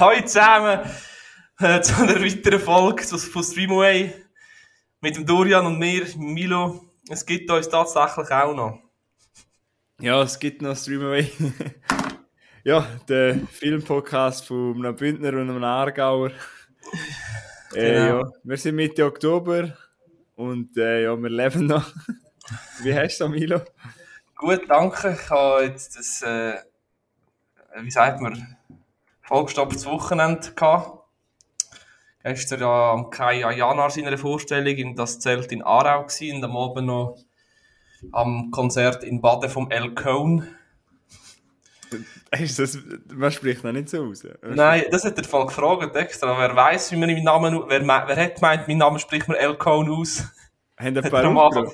Hallo zusammen äh, zu einer weiteren Folge von Streamaway mit dem Dorian und mir, Milo. Es gibt uns tatsächlich auch noch. Ja, es gibt noch Streamaway. ja, der Filmpodcast von einem Bündner und einem Aargauer. Äh, Genau. ja, wir sind Mitte Oktober und äh, ja, wir leben noch. Wie hast du Milo? Gut, danke. Ich habe jetzt das, äh, wie sagt man, vollgestopftes Wochenende gehabt. Gestern ja am Kai Janar seiner Vorstellung in das Zelt in Aarau gewesen und am Abend noch am Konzert in Baden vom El Cone. Ist das, man spricht noch nicht so aus. Nein, das hat der Fall gefragt extra. Wer weiß, wie man meinen Namen, wer, wer hat gemeint, mein Name spricht man El Cone aus? Haben ein paar Anfang.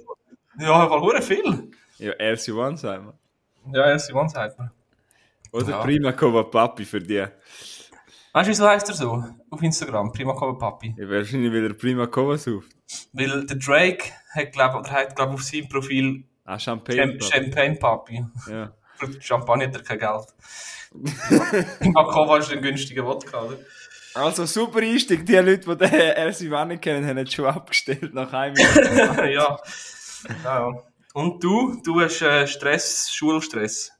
Ja, weil hure viel. Ja, RC1 sagen wir. Ja, ja, Simon sagt man. Oder Ja. Prima Cova Papi für die. Ja, Weißt du, wieso heißt er so? Auf Instagram, Prima Cover Papi. wahrscheinlich wieder Prima Cova sucht. Weil der Drake hat, glaub, oder hat, glaub, auf seinem Profil Ah, Champagne. Cham Champagne Papi. Ja. Für Champagner hat er kein Geld. Prima Cover ist ein günstiger Wodka, oder? Also super Einstieg. Die Leute, die den RC1 nicht kennen, haben jetzt schon abgestellt nach einem Jahr. ja. ja. Und du? Du hast äh, Stress, Schulstress.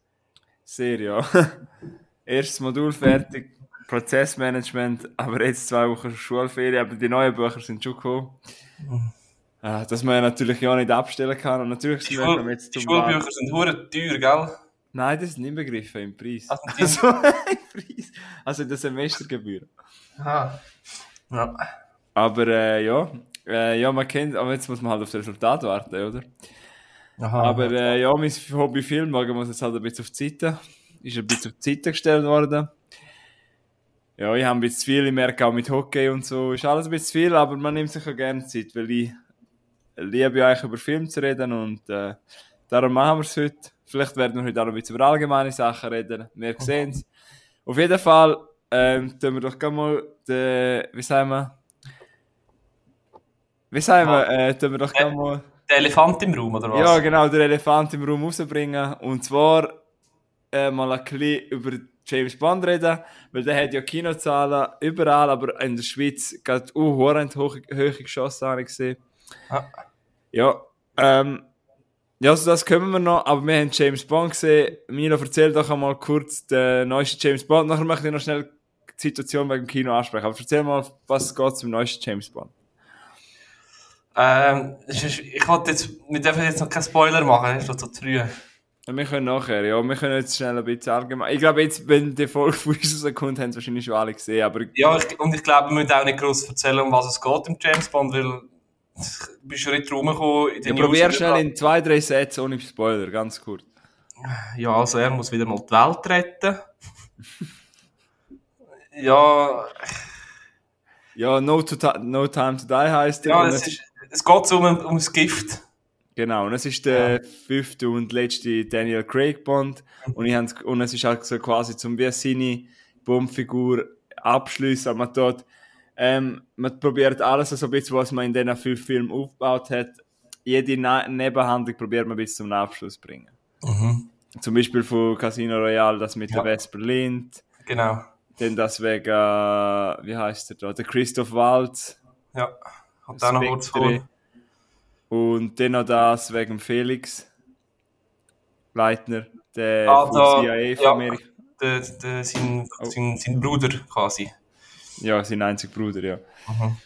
Sehr, ja. Erstes Modul fertig, Prozessmanagement, aber jetzt zwei Wochen Schulferien, aber die neuen Bücher sind schon gekommen. Ah, Dass man ja natürlich ja nicht abstellen kann und natürlich Die, sind wir Schul jetzt die Schulbücher sind hure teuer, gell? Nein, das ist nicht begriffen im Preis. Also, die- Also, im Preis. Also in der Semestergebühr. Aha. Ja. Aber äh, ja, äh, ja, man kennt, aber jetzt muss man halt auf das Resultat warten, oder? Aha. Aber äh, ja, mein Hobby Film muss jetzt halt ein bisschen auf die Seite. Ist ein bisschen auf die Seite gestellt worden. Ja, ich habe ein bisschen viel, ich merke auch mit Hockey und so, ist alles ein bisschen viel, aber man nimmt sich auch gerne Zeit, weil ich liebe eigentlich über Film zu reden und äh, darum machen wir es heute. Vielleicht werden wir heute auch ein bisschen über allgemeine Sachen reden, wir sehen es. Auf jeden Fall, ähm, tun wir doch gerne mal den, wie sagen wir, wie sagen wir, äh, tun wir doch gerne mal Der Elefant im Raum, oder was? ja, genau, den Elefant im Raum rausbringen. Und zwar äh, mal ein bisschen über James Bond reden, weil der hat ja Kinozahlen überall, aber in der Schweiz geht uh, hoch, hohe geschossen, habe ich gesehen. Ah. Ja, ähm, ja, also das können wir noch, aber wir haben James Bond gesehen. Milo, erzähl doch einmal kurz den neuesten James Bond. Nachher möchte ich noch schnell die Situation dem Kino ansprechen. Aber erzähl mal, was geht zum neuesten James Bond. Ähm, ich wollte jetzt, wir dürfen jetzt noch keinen Spoiler machen, das ist noch zu früh. Wir können nachher, ja, wir können jetzt schnell ein bisschen allgemein. Ich glaube, jetzt, wenn die Folge von uns rauskommt, haben es wahrscheinlich schon alle gesehen, aber Ja, ich, und ich glaube, wir müssen auch nicht groß erzählen, um was es geht im James Bond, weil du bist schon nicht rumgekommen ich probiere schnell in zwei, drei Sätzen ohne Spoiler, ganz kurz. Ja, also er muss wieder mal die Welt retten. ja, Ja, No, to no Time to Die heißt er. ja es, ist, es geht um, um das Gift. Genau, und es ist der fünfte und letzte Daniel Craig Bond. Und, ich hab's- und es ist halt so quasi zum wie seine Bombfigur abschließen. Aber man tut, ähm, man probiert alles so ein bisschen, was man in diesen fünf Filmen aufgebaut hat. Jede Na Nebenhandlung probiert man bis zum Abschluss zu bringen. Zum Beispiel von Casino Royale, das mit Ja. der Vesper Lind. Genau. Dann das wegen, äh, wie heißt der da? Der Christoph Waltz. Ja. Und dann noch vor. Und dann noch das wegen Felix Leitner, der Ah, da- CIA von ja. Amerika. Der, der, sein, Oh. sein, sein Bruder quasi. Ja, sein einziger Bruder, ja. Mhm.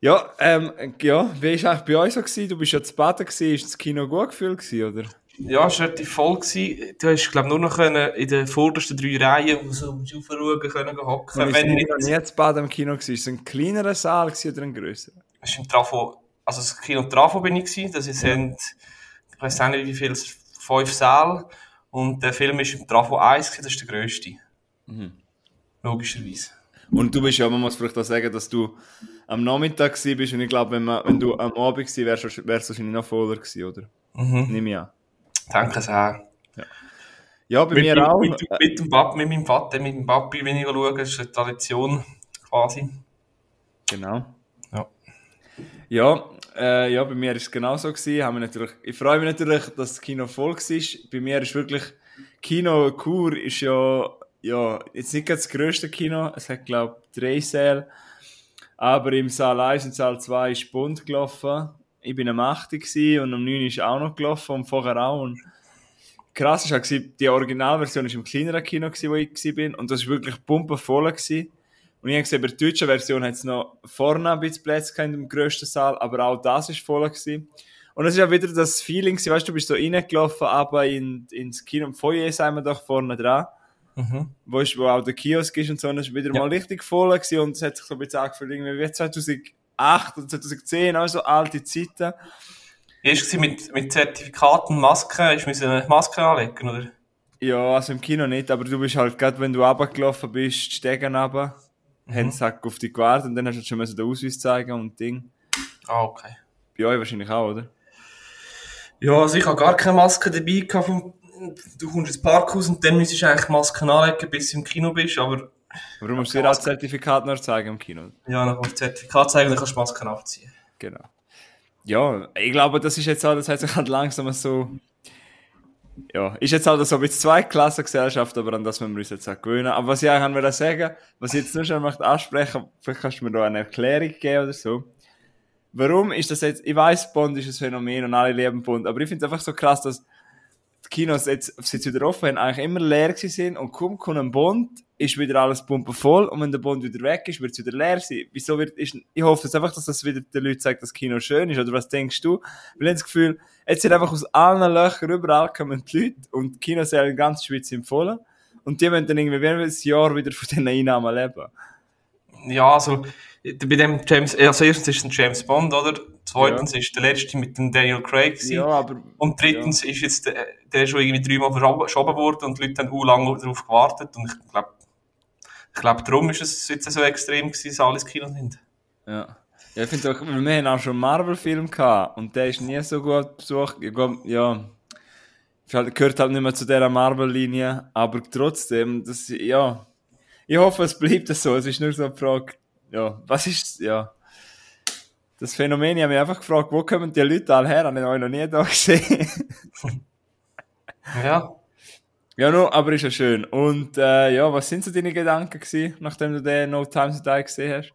Ja, ähm, ja, wie war eigentlich bei euch so? Gewesen? Du bist ja zu Baden, gewesen. ist das Kino gut gefühlt gewesen, oder? Ja, es war relativ voll. Gewesen. Du hast, glaube nur noch können in den vordersten drei Reihen so aufschauen können hocken. Ich Wenn bin nicht, nie zu Baden im Kino gewesen. Ist es ein kleinerer Saal gewesen oder ein grösserer? es ist im Trafo, also das Kino Trafo bin ich gewesen. Das sind, ich weiß nicht wie viel, fünf Säle. Und der Film ist im Trafo 1 gewesen, das ist der grösste. Mhm. Logischerweise. Und du bist ja, man muss vielleicht auch sagen, dass du am Nachmittag bist und ich glaube, wenn, man- wenn du am Abend gewesen wärst, wärst du wahrscheinlich noch voller gewesen, oder? Mhm. Nimm ich an. Danke sehr. Ja, bei Mit, mir mit, auch. mit, mit, dem Pap, mit meinem Vater, mit dem Papi, wenn ich schaue, ist eine Tradition quasi. Genau. Ja. Äh, ja, bei mir ist es genauso gewesen. Haben natürlich, ich freue mich natürlich, dass das Kino voll war. Bei mir ist wirklich, Kino Kur ist ja ja, jetzt nicht das grösste Kino, es hat, glaube ich, drei Säle, aber im Saal 1 und Saal 2 ist Bund gelaufen. Ich bin am 8. und am 9. ist auch noch gelaufen und vorher auch. Und krass war die Originalversion ist im kleineren Kino, wo ich war, und das war wirklich pumpenvoll. Und ich habe gesehen, bei der deutschen Version hat es noch vorne ein bisschen Plätze in dem grössten Saal, aber auch das war voll. Gewesen. Und es ist ja wieder das Feeling, weißt du, du bist so reingelaufen, aber in, ins Kino, im Foyer sind wir doch vorne dran. Mhm. Wo, ist, wo auch der Kiosk ist und so, und es war wieder ja. mal richtig voll gewesen und es hat sich so ein bisschen angefühlt, irgendwie wie 2008 oder 2010, also alte Zeiten. Ist mit, mit Zertifikaten, Masken, ist müssen eine Maske anlegen, oder? Ja, also im Kino nicht, aber du bist halt gerade, wenn du runtergelaufen bist, die Stegen runter, mhm. haben sie auf dich gewartet und dann hast du schon den Ausweis zeigen und Ding. Ah, okay. Bei euch wahrscheinlich auch, oder? Ja, also ich habe gar keine Maske dabei gehabt. Vom, du kommst ins Parkhaus und dann müsstest du eigentlich Masken anlegen, bis du im Kino bist, aber... Warum musst du dir auch das Zertifikat noch zeigen im Kino? Ja, dann musst du das Zertifikat zeigen und dann kannst du Masken abziehen. Genau. Ja, ich glaube, das ist jetzt auch, das hat sich halt langsam so... Ja, ist jetzt halt so wie zwei Klassengesellschaft, aber an das müssen wir uns jetzt auch gewöhnen. Aber was ich eigentlich sagen was ich jetzt nur schon möchte ansprechen, vielleicht kannst du mir da eine Erklärung geben oder so warum ist das jetzt, ich weiß, Bond ist ein Phänomen und alle lieben Bond, aber ich finde es einfach so krass, dass Kinos jetzt, jetzt wieder offen haben, eigentlich immer leer sind und kaum kommt ein Bond, ist wieder alles voll und wenn der Bond wieder weg ist, wird es wieder leer sein. Wieso wird, ist, ich hoffe jetzt einfach, dass das wieder den Leuten zeigt, dass das Kino schön ist, oder was denkst du? Weil ich das Gefühl, jetzt sind einfach aus allen Löchern überall kommen die Leute und die Kinosäle in ganz Schweiz sind voll und die wollen dann irgendwie wie ein Jahr wieder von diesen Einnahmen leben. Ja, also, bei dem James, also erstens ist es ein James Bond, oder? Zweitens ja. ist der letzte mit dem Daniel Craig gewesen. Ja, aber, und drittens ja. ist jetzt der, der schon irgendwie dreimal verschoben worden und die Leute haben auch lange darauf gewartet und ich glaube, ich glaube, darum ist es jetzt so extrem gewesen, dass alle ins Kino sind. Ja. Ja, ich finde auch, wir haben auch schon einen Marvel-Film gehabt und der ist nie so gut besucht. Ja, gehört halt nicht mehr zu dieser Marvel-Linie, aber trotzdem, das, ja, ich hoffe, es bleibt so. Es ist nur so eine Frage, ja, was ist, ja. Das Phänomen, ich habe mich einfach gefragt, wo kommen die Leute alle her? Habe ich euch noch nie da gesehen. ja. Ja, no, aber ist ja schön. Und äh, ja, was sind so deine Gedanken gewesen, nachdem du den No Time to Die gesehen hast?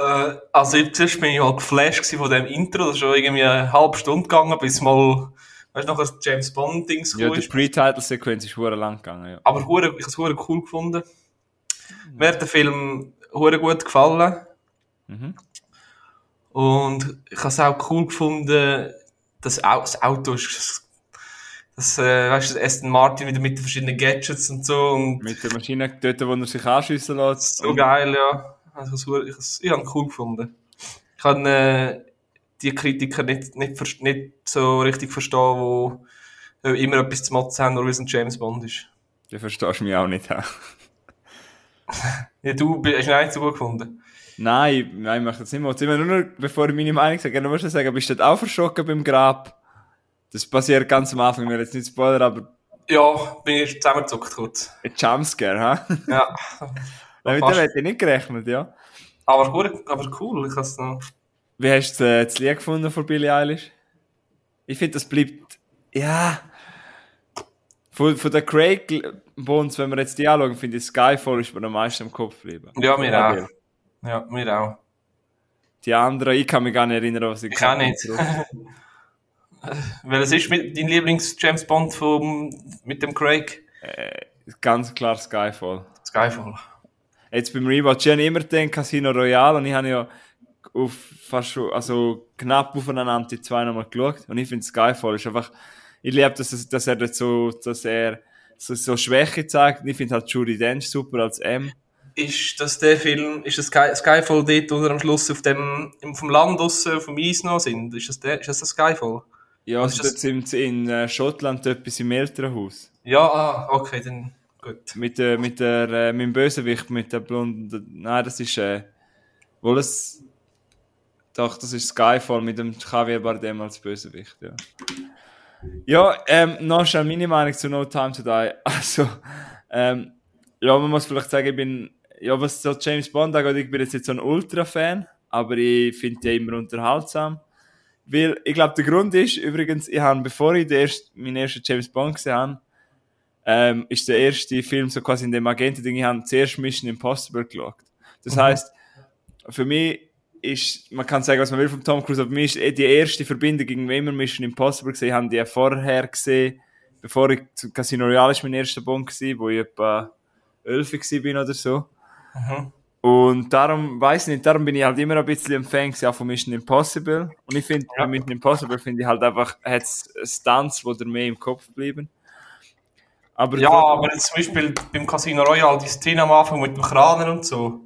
Äh, also zuerst bin ich halt geflasht von dem Intro, das ist schon irgendwie eine halbe Stunde gegangen, bis mal, weißt du, noch ein James Bond-Dings Ja, die Pre-Title-Sequenz ist hure lang gegangen, ja. Aber hure, ich habe es hure cool gefunden. Mir hat der Film hure gut gefallen. Mhm. Und ich habe es auch cool gefunden, dass das Auto ist, das, äh, weißt du, Aston Martin wieder mit den verschiedenen Gadgets und so. Und mit der Maschine dort, wo er sich anschiessen lässt. So geil, ja. Also, ich, ich, ich habe es cool gefunden. Ich habe äh, die Kritiker nicht, nicht, nicht so richtig verstehen, wo immer etwas zu motzen haben, nur weil es ein James Bond ist. Du verstehst mich auch nicht. ja, du hast ihn nicht so gut gefunden. Nein, nein, ich mache das nicht mehr. Immer nur, bevor ich meine Meinung sage, gerne musst du sagen, bist du auch verschrocken beim Grab? Das passiert ganz am Anfang, wir jetzt nicht Spoiler, aber... Ja, bin ich zusammengezuckt kurz. Ein Jumpscare, ha? Ja. Mit dem hätte ich nicht gerechnet, ja. Aber, gut, aber cool, ich has noch... Wie hast du äh, das Lied gefunden von Billie Eilish? Ich finde, das bleibt... Ja... Von, von der Craig Bones, wenn wir jetzt die anschauen, finde ich Skyfall ist mir am meisten im Kopf geblieben. Ja, mir auch. Ja, mir auch. Die anderen, ich kann mich gar nicht erinnern, was ich Ich kann nicht. Weil es ist mit, dein Lieblings-James Bond vom, mit dem Craig? Äh, ganz klar Skyfall. Skyfall. Jetzt beim Rewatch, ich habe immer den Casino Royale und ich habe ja auf fast schon, also knapp aufeinander die zwei nochmal geschaut und ich finde Skyfall ist einfach ich liebe, dass, dass er so, dass er so, so Schwäche zeigt. Ich finde halt Judy Dench super als M. Ist das der Film, ist das Sky, Skyfall dort, wo er am Schluss auf dem, vom Land draussen, dem Eis noch sind? Ist das der, ist das, das Skyfall? Ja, also dort sind in äh, Schottland etwas im Elternhaus. Ja, ah, okay, dann gut. Mit, äh, mit der, äh, mit dem Bösewicht, mit der blonden, nein, das ist, äh, wohl es, doch, das ist Skyfall mit dem Javier Bardem als Bösewicht, ja. Ja, ähm, noch schnell meine Meinung zu No Time to Die. Also, ähm, ja, man muss vielleicht sagen, ich bin, ja, was so James Bond angeht, ich bin jetzt nicht so ein Ultra-Fan, aber ich finde die immer unterhaltsam. Weil, ich glaube, der Grund ist, übrigens, ich habe, bevor ich erst, meinen ersten James Bond gesehen habe, ähm, ist der erste Film so quasi in dem Agenten-Ding, ich habe zuerst Mission Impossible geschaut. Das heißt, für mich ist, man kann sagen, was man will von Tom Cruise, aber für mich ist eh die erste Verbindung gegen wir Mission Impossible gesehen haben, die ja vorher gesehen, bevor ich zu Casino Royale ist mein erster Bond gewesen, wo ich etwa 11 gewesen bin oder so. Mhm. Und darum, weiß nicht, darum bin ich halt immer ein bisschen ein Fan auch von Mission Impossible. Und ich finde, Ja. bei Mission Impossible finde ich halt einfach, hat Stunts, wo dir mehr im Kopf bleiben. Aber Ja, so- aber jetzt zum Beispiel beim Casino Royale, die Szene am Anfang mit dem Kraner und so.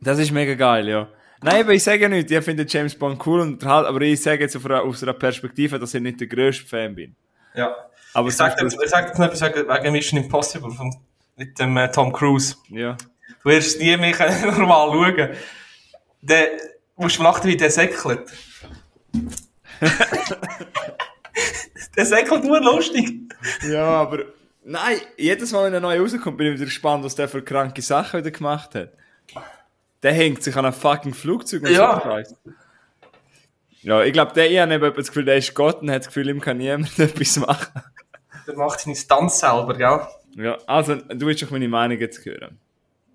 Das ist mega geil, ja. Nein, aber ich sage nicht, ich finde James Bond cool und halt, aber ich sage jetzt auf einer, aus einer Perspektive, dass ich nicht der grösste Fan bin. Ja. Aber Ich sag zum dir ich sag dir noch etwas wegen Mission Impossible von, mit dem äh, Tom Cruise. Ja. Du wirst nie mehr können normal schauen. Der, musst du lachen, wie der säckelt. der säckelt nur lustig. Ja, aber nein, jedes Mal, wenn er neu rauskommt, bin ich wieder gespannt, was der für kranke Sachen wieder gemacht hat. Der hängt sich an einem fucking Flugzeug und Ja. so. Ja, ich glaube, der habe eben das Gefühl, der ist Gott und hat das Gefühl, ihm kann niemand etwas machen. Der macht seine Stunts selber, gell? Ja, also, du willst doch meine Meinung jetzt hören.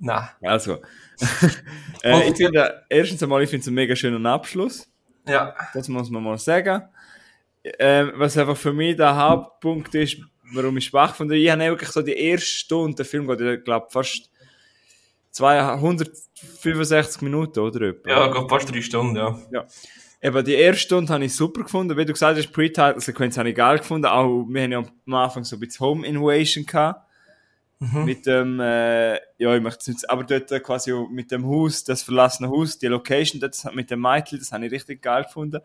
Nein. Also, äh, ich finde, erstens einmal, ich finde es einen mega schönen Abschluss. Ja. Das muss man mal sagen. Ähm, was einfach für mich der Hauptpunkt ist, warum ich schwach finde, ich habe wirklich so die erste Stunde, der Film geht, ich glaube, fast 265 Minuten oder etwa. Ja, geht fast drei Stunden, ja. ja. Eben, die erste Stunde habe ich super gefunden. Wie du gesagt hast, Pre-Title-Sequenz habe ich geil gefunden. Auch, wir haben ja am Anfang so ein bisschen Home Invasion gehabt. Mit dem, äh, ja, ich möchte es nicht, aber dort quasi auch mit dem Haus, das verlassene Haus, die Location dort mit dem Mädchen, das habe ich richtig geil gefunden.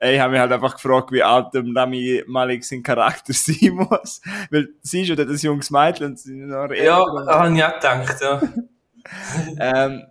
Äh, Ich habe mich halt einfach gefragt, wie alt dem Rami Malik sein Charakter sein muss. Weil sie ist ja dort ein junges Mädchen und sie ist noch Ja, habe ich auch gedacht, ja. ähm,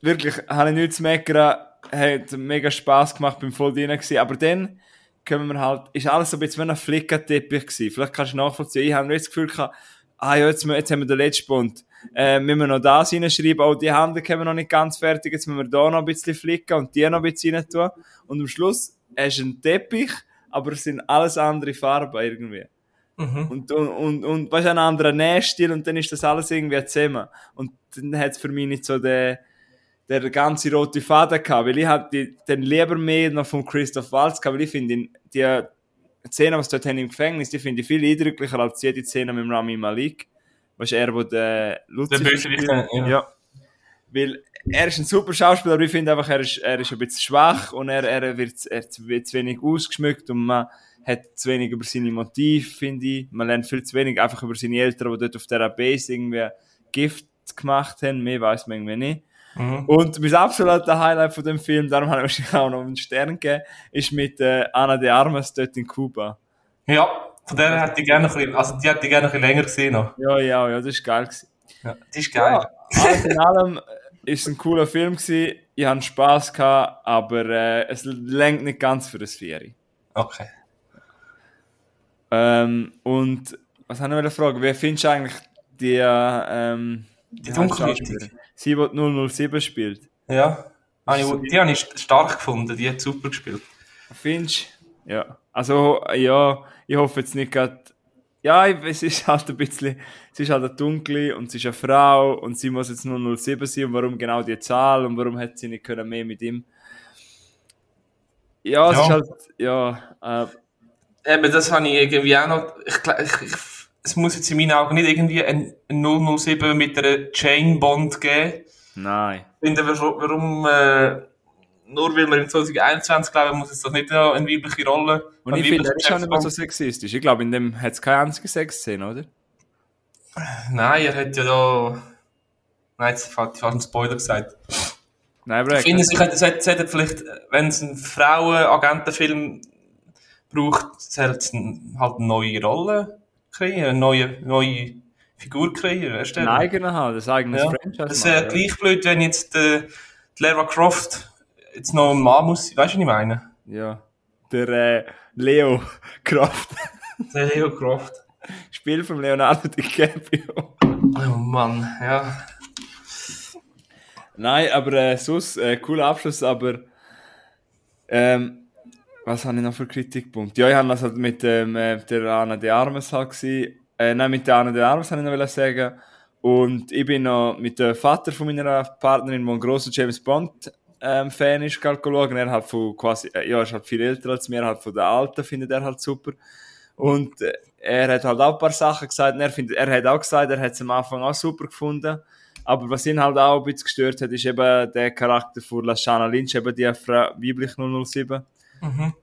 wirklich, habe ich nichts zu meckern, hat mega Spass gemacht, bin voll drin gewesen, aber dann können wir halt, ist alles so ein bisschen wie ein Flickerteppich gewesen. Vielleicht kannst du nachvollziehen, ich habe nicht das Gefühl gehabt, ah ja, jetzt, jetzt haben wir den letzten Bund, äh, müssen wir noch das reinschreiben, auch die Hände haben wir noch nicht ganz fertig, jetzt müssen wir da noch ein bisschen flicken und die noch ein bisschen rein tun. Und am Schluss hast du einen Teppich, aber es sind alles andere Farben irgendwie. Mhm. Und, und, und, und weißt ein anderer Nähstil und dann ist das alles irgendwie zusammen. Und dann hat es für mich nicht so den, der ganze rote Faden gehabt, weil ich hab die, den lieber mehr noch von Christoph Waltz gehabt, weil ich finde, ihn- die Szene, was dort haben im Gefängnis, die finde ich viel eindrücklicher als jede Szene mit dem Rami Malik. Weißt du, er, wo der Lucifer spielt. ja. ja. Weil er ist ein super Schauspieler, aber ich finde einfach, er ist, er ist ein bisschen schwach und er, er, wird, er wird zu wenig ausgeschmückt und man hat zu wenig über seine Motive, finde ich. Man lernt viel zu wenig einfach über seine Eltern, die dort auf der Base irgendwie Gift gemacht haben. Mehr weiß man irgendwie nicht. Mhm. Und mein absoluter Highlight von dem Film, darum habe ich auch noch einen Stern gegeben, ist mit äh, Ana de Armas dort in Kuba. Ja, von der hätte ich gerne noch ein bisschen, also die hätte ich gerne ein bisschen länger gesehen noch. Ja, ja, ja, das ist geil gewesen. Ja, die ist geil. Ja, alles in allem äh, ist ein cooler Film gewesen. Ich hatte Spass gehabt, aber äh, es lenkt nicht ganz für das Vieri. Okay. Ähm, und was habe ich noch eine Frage? Wer findest du eigentlich die, ähm, Die heißt Dunkelhäutige. Sie, die 007 spielt. Ja. Ich, die habe ich stark gefunden, die hat super gespielt. Findest du? Ja. Also, ja, ich hoffe jetzt nicht gerade. Ja, es ist halt ein bisschen, sie ist halt eine dunkle und sie ist eine Frau und sie muss jetzt nur 07 sein und warum genau die Zahl und warum hätte sie nicht können mehr mit ihm. Ja, es Ja. ist halt, ja, äh, Eben, das habe ich irgendwie auch noch. Ich, ich, ich, es muss jetzt in meinen Augen nicht irgendwie ein, ein 007 mit einer Jane Bond geben. nein. Ich finde, warum, warum äh, nur weil wir im 2021 glauben, muss es doch nicht eine weibliche Rolle Und ich finde, er ist auch nicht mehr so sexistisch. Ich glaube, in dem hat es keine einzige Sexszene, oder? Nein, er hat ja da. Nein, jetzt hat fast einen Spoiler gesagt. Nein, aber er Ich finde, sie hätten, hätten vielleicht, wenn es einen Frauen-Agentenfilm braucht, sollten sie ein- halt eine neue Rolle kreieren, eine neue, neue Figur kreieren, erstellen. ein eigener halt, das eigenes Ja. Franchise. Das wäre gleich blöd, wenn jetzt äh, Lara Croft jetzt noch ein Mann muss. Weißt du, was ich meine? Ja. Der äh, Leo Kraft. Der Leo Croft. Spiel von Leonardo DiCaprio. Oh Mann, ja. Nein, aber äh, sonst, äh, cooler Abschluss, aber ähm, was habe ich noch für Kritikpunkt? Ja, ich habe das halt mit ähm, äh, der Anna de Armes halt gesehen Äh, nein, mit der Anna de Armas, wollte ich noch sagen. Und ich bin noch mit dem Vater von meiner Partnerin, der ein grosser James Bond ähm, Fan ist, schauen. Er hat von quasi, äh, ja, ist halt viel älter als mir, halt von der Alten findet er halt super. Und äh, er hat halt auch ein paar Sachen gesagt. Und er, findet, er hat auch gesagt, er hat es am Anfang auch super gefunden. Aber was ihn halt auch ein bisschen gestört hat, ist eben der Charakter von Lashana Lynch, eben die Frau weiblich 007. Mhm.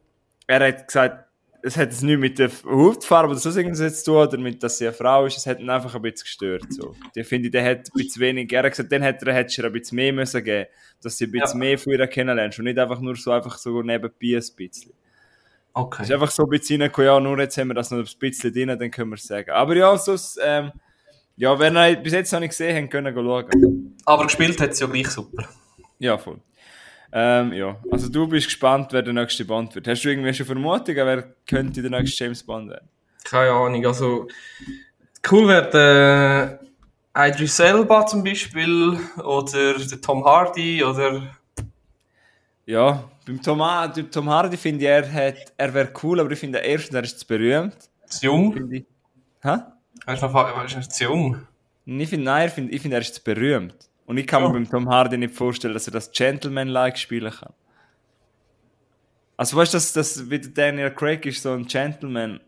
Er hat gesagt, es hat es nicht mit der Hautfarbe oder so irgendwas zu tun, oder mit, dass sie eine Frau ist, es hat ihn einfach ein bisschen gestört. So. Ich finde, der hat ein bisschen wenig, er hat gesagt, dann hätte er, hätte er ein bisschen mehr müssen geben, dass sie ein bisschen Ja. mehr von ihr kennenlernst und nicht einfach nur so, einfach so nebenbei ein bisschen. Okay. Es ist einfach so ein bisschen reingekommen, ja, nur jetzt haben wir das noch ein bisschen drin, dann können wir es sagen. Aber ja, sonst, ähm, ja, wer ihn bis jetzt noch nicht gesehen hat, können schauen. Aber gespielt hat sie ja gleich super. Ja, voll. Ähm, ja, also du bist gespannt, wer der nächste Bond wird. Hast du irgendwie schon Vermutungen, wer könnte der nächste James Bond werden? Keine Ahnung, also cool wäre äh, Idris Elba zum Beispiel oder der Tom Hardy oder Ja, beim Tom, beim Tom Hardy finde ich, er, hat, er wäre cool, aber ich finde erstens, er ist zu berühmt. zu jung. Ich. Hä? Er ist noch, er ist noch zu jung. Ich finde, nein, ich finde, ich finde, er ist zu berühmt. Und ich kann mir beim Tom Hardy nicht vorstellen, dass er das Gentleman-like spielen kann. Also weißt du, dass das wie der Daniel Craig ist so ein Gentleman,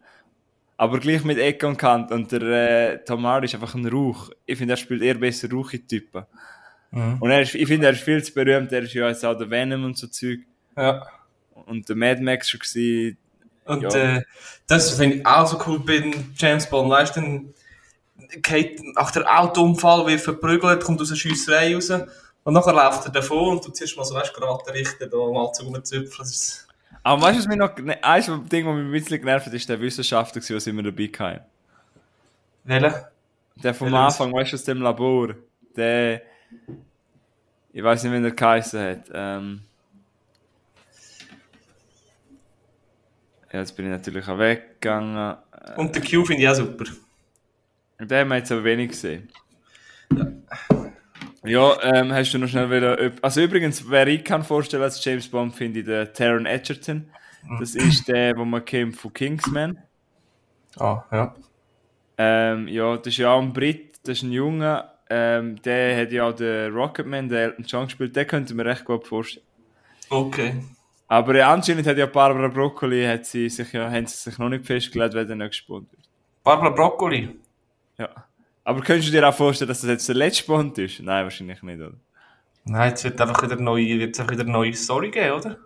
aber gleich mit Ecke und Kant. Und der äh, Tom Hardy ist einfach ein Rauch. Ich finde, er spielt eher besser Rauchi-Typen. Mhm. Und er ist, ich finde, er ist viel zu berühmt. Er ist ja jetzt auch der Venom und so Zeug. Ja. Und der Mad Max schon gewesen. Und Ja. äh, das finde ich auch so cool bei James Bond. Weißt du, geht nach der Autounfall, wird verprügelt, kommt aus der Schiesserei raus. Und nachher läuft er davon und du ziehst mal so, weißt du, gerade richten, da mal zu rumzupfen. Das ist, Aber weißt du, was mich noch, eins vom Ding, was mich ein bisschen genervt hat, ist der Wissenschaftler, was immer dabei kam. welcher? Der vom Welcher Anfang, weißt du, aus dem Labor. Der, ich weiß nicht, wie er geheißen hat. Ähm, ja, jetzt bin ich natürlich auch weggegangen. Und der Q finde ich auch super. Den haben wir jetzt aber wenig gesehen. Ja, ähm, hast du noch schnell wieder. Also übrigens, wer ich kann vorstellen als James Bond, finde ich den Taron Egerton. Das ist der, wo man kennt von Kingsman. Ah, ja. Ähm, ja, das ist ja auch ein Brit, das ist ein Junge. Ähm, der hat ja auch den Rocketman, der Elton John gespielt. Den könnte man recht gut vorstellen. Okay. Aber anscheinend hat ja Barbara Broccoli, hat sie sich ja, haben sie sich noch nicht festgelegt, wer der nächste Bond wird. Barbara Broccoli. Ja. Aber könntest du dir auch vorstellen, dass das jetzt der letzte Bond ist? Nein, wahrscheinlich nicht, oder? Nein, jetzt wird einfach wieder neue, wird's einfach wieder eine neue Story geben, oder?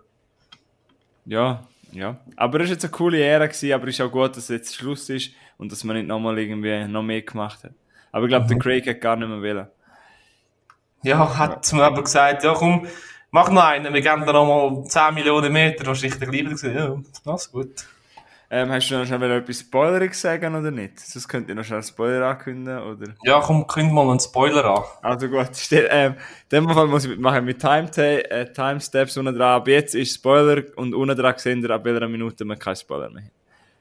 Ja, ja. Aber es war jetzt eine coole Ära, gewesen, aber es ist auch gut, dass jetzt Schluss ist und dass man nicht nochmal irgendwie noch mehr gemacht hat. Aber ich glaube, der Craig hat gar nicht mehr wollen. Ja, hat mir aber gesagt, ja komm, mach noch einen, wir geben dir noch mal 10 Millionen Meter. Wahrscheinlich der gleiche ja, das gut. Ähm, hast du noch schnell etwas Spoileriges sagen oder nicht? Sonst könnt ihr noch schnell einen Spoiler ankündigen, oder? Ja, komm, kündig mal einen Spoiler an. Also gut, ste- ähm, in dem Fall muss ich machen mit Time äh, Timesteps unten dran. Ab jetzt ist Spoiler und unten dran sehen ihr, ab welcher Minute man kein Spoiler mehr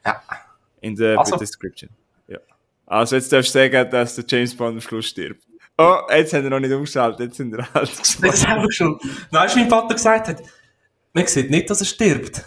hat. Ja. In der Also- Description. Ja. Also jetzt darfst du sagen, dass der James Bond am Schluss stirbt. Oh, jetzt haben wir noch nicht umgeschaltet, jetzt sind wir halt Das ist gespannt. einfach schon. Du, wie mein Vater gesagt hat? Man sieht nicht, dass er stirbt.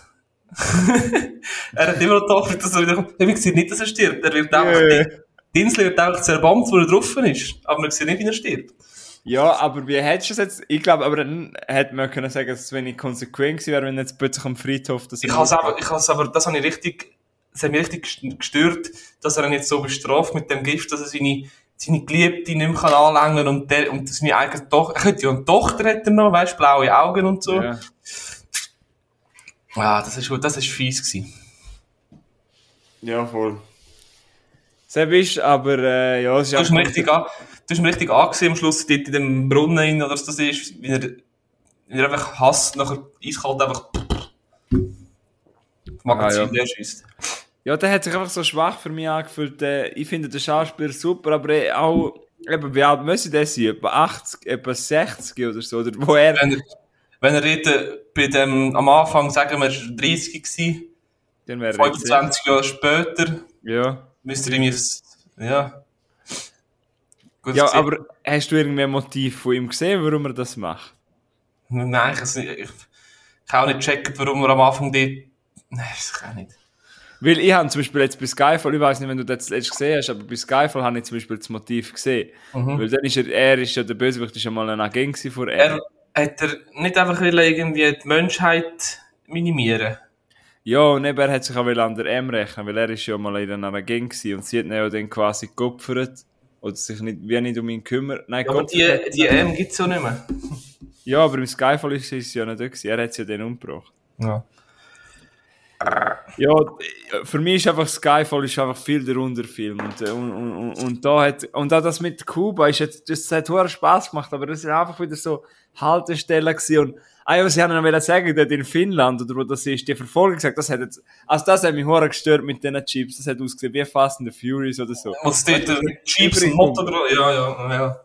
er hat immer noch gehofft, dass er wieder kommt. Man sieht nicht, dass er stirbt. Er wird einfach, Yeah. die Insel wird einfach zerbannt, wo er drauf ist. Aber man sieht nicht, wie er stirbt. Ja, aber wie hättest du es jetzt? Ich glaube, aber dann hätte man können sagen, dass es wenig konsequent gewesen wäre, wenn jetzt plötzlich am Friedhof das Ich has aber, ich aber, das habe ich richtig, das hat mich richtig gest- gestört, dass er ihn jetzt so bestraft mit dem Gift, dass er seine, seine Geliebte nicht mehr kann anlängen und der, und seine eigene Tochter, er hat ja eine Tochter hat er noch, weißt, blaue Augen und so. Ja, Ja. das ist gut, das ist fies gewesen. ja, voll. Seb ist, aber äh, ja, es ist Du hast richtig an, du hast richtig angesehen am Schluss, dort in dem Brunnen rein, oder was das ist, wie er, wie er einfach hasst, nachher eiskalt einfach, Magazin Ah, ja. leer schiesst. Ja, der hat sich einfach so schwach für mich angefühlt. Ich finde den Schauspieler super, aber auch, eben, wie alt müssen der sein? Etwa 80, etwa 60 oder so, oder wo er, Wenn er, dort äh, bei dem, am Anfang, sagen wir, er war 30 gewesen, dann wäre er jetzt- 25 Jahre später, Ja. müsste ich mir, ja. Gut, Ja, aber hast du irgendwie ein Motiv von ihm gesehen, warum er das macht? Nein, ich, ich, ich kann auch nicht checken, warum er am Anfang dort, nein, das kann ich nicht. Weil ich habe zum Beispiel jetzt bei Skyfall, ich weiß nicht, wenn du das letztes gesehen hast, aber bei Skyfall habe ich zum Beispiel das Motiv gesehen. Mhm. Weil dann ist er, er ist ja der Bösewicht, ist ja mal ein Agent vor Er er. Hat er nicht einfach irgendwie die Menschheit minimieren. Ja, und eben, er hat sich auch an der M rechnen, weil er ist ja mal in einer gewesen und sie hat ihn ja dann quasi geopfert. Oder sich nicht, wie nicht um ihn kümmert. Nein, Ja, aber die, die M gibt es ja nicht mehr. Ja, aber im Skyfall ist es ja nicht da. Er hat sie ja dann umgebracht. Ja. Ja, für mich ist einfach Skyfall ist einfach viel der Unterfilm und, äh, und, und, und, und da hat, und auch das mit Kuba ist jetzt, das hat hoher Spaß gemacht, aber das ist einfach wieder so Haltestelle gewesen und, ah was ich noch wollte sagen, dort in Finnland, oder wo das ist, die Verfolgung gesagt, das hat jetzt, also das hat mich hoher gestört mit den Chips, das hat ausgesehen wie Fast and the Furious oder so. Was dort und Übrigens- Motor drauf. Ja, ja, ja.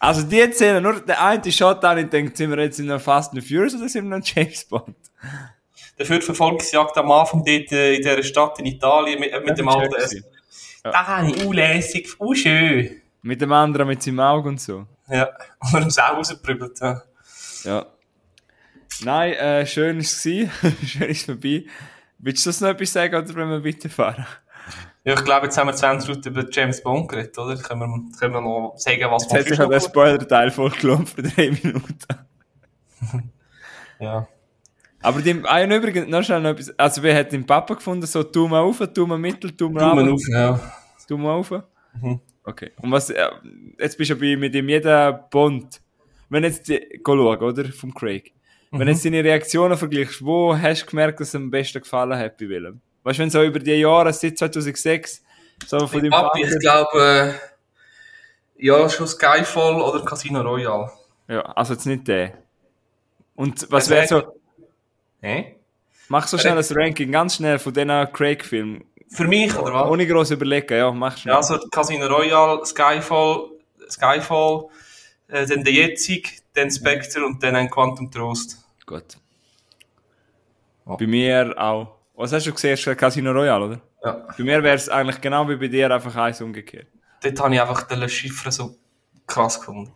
Also die Szene, nur der eine Shot an, ich denke, sind wir jetzt in einem Fast and the Furious oder sind wir in einem James Bond? Die Verfolgungsjagd am Anfang dort äh, in dieser Stadt in Italien mit, äh, mit dem alten. Gewesen. Da habe ich unlässig, uh, schön. Mit dem anderen mit seinem Auge und so. Ja, und er Sau rausgeprügelt. Ja. Ja. Nein, äh, schön ist es schön ist vorbei. Willst du das noch etwas sagen oder wollen wir weiterfahren? ja, ich glaube, jetzt haben wir 20 Minuten über James Bond geredet, oder? Können wir, können wir noch sagen, was Jetzt hat sich auch der Spoiler-Teil vollgelaufen für drei Minuten. Ja. Aber dem, ah, ja, übrigens, noch schnell noch etwas. Also, wer hat den Papa gefunden? So, Daumen auf, Daumen mittel, Daumen Daumen runter, auf, ja. Daumen auf? Mhm. Okay. Und was, äh, jetzt bist du bei, mit dem jeder Bond. Wenn jetzt, die, go schauen, oder? Vom Craig. Wenn jetzt deine Reaktionen vergleichst, wo hast du gemerkt, dass es am besten gefallen hat bei Willem? Weißt du, wenn so über die Jahre, seit 2006, so von dem Papi, ich glaube, äh, ja, schon Skyfall oder Casino Royale. Ja, also jetzt nicht der. Und was Also wäre hat- so, Hä? mach so schnell das Ranking, ganz schnell von diesen Craig-Filmen. Für mich, oder was? Ohne groß überlegen, ja, mach schnell. Ja, also Casino Royale, Skyfall, Skyfall, äh, dann der jetzige, dann Spectre und dann ein Quantum Trost. Gut. Ja. Bei mir auch. Was hast du gesehen? Casino Royale, oder? Ja. Bei mir wäre es eigentlich genau wie bei dir, einfach eins umgekehrt. Dort habe ich einfach den Le Chiffre so krass gefunden.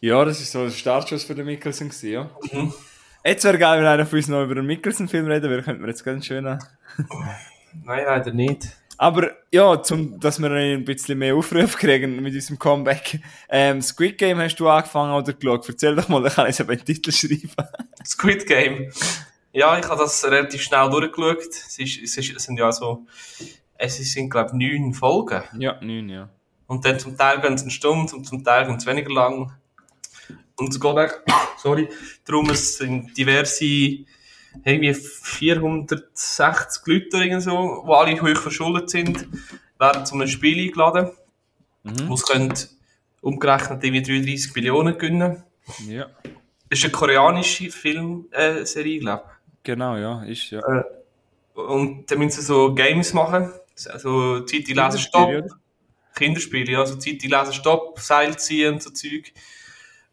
Ja, das ist so der Startschuss für den Mikkelsen ja. Mhm. Jetzt wäre geil, wenn einer von uns noch über einen Mikkelsen-Film reden würde, könnten wir jetzt ganz schön an. Nein, leider nicht. Aber ja, zum, dass wir ein bisschen mehr Aufruf kriegen mit unserem Comeback. Ähm, Squid Game hast du angefangen oder geschaut? Erzähl doch mal, dann kann ich es eben in den Titel schreiben. Squid Game. Ja, ich habe das relativ schnell durchgeschaut. Es, ist, es, ist, es sind ja so, es sind, glaube ich, neun Folgen. ja, neun, ja. Und dann zum Teil gehen sie eine Stunde und zum Teil gehen sie weniger lang. Und es geht echt, sorry, darum, es sind diverse, irgendwie 460 Leute oder so, die alle hoch verschuldet sind, werden zu einem Spiel eingeladen, Mhm. wo sie können umgerechnet irgendwie 33 Millionen gewinnen. Ja. Das ist eine koreanische Filmserie, äh, glaube Genau, ja, ist ja. ich. Und dann müssen sie so Games machen, also Zeit, die lesen Kinderspiele, Stopp. Kinderspiele, ja, so Zeit, die lesen Stopp, Seil ziehen und so Zeug.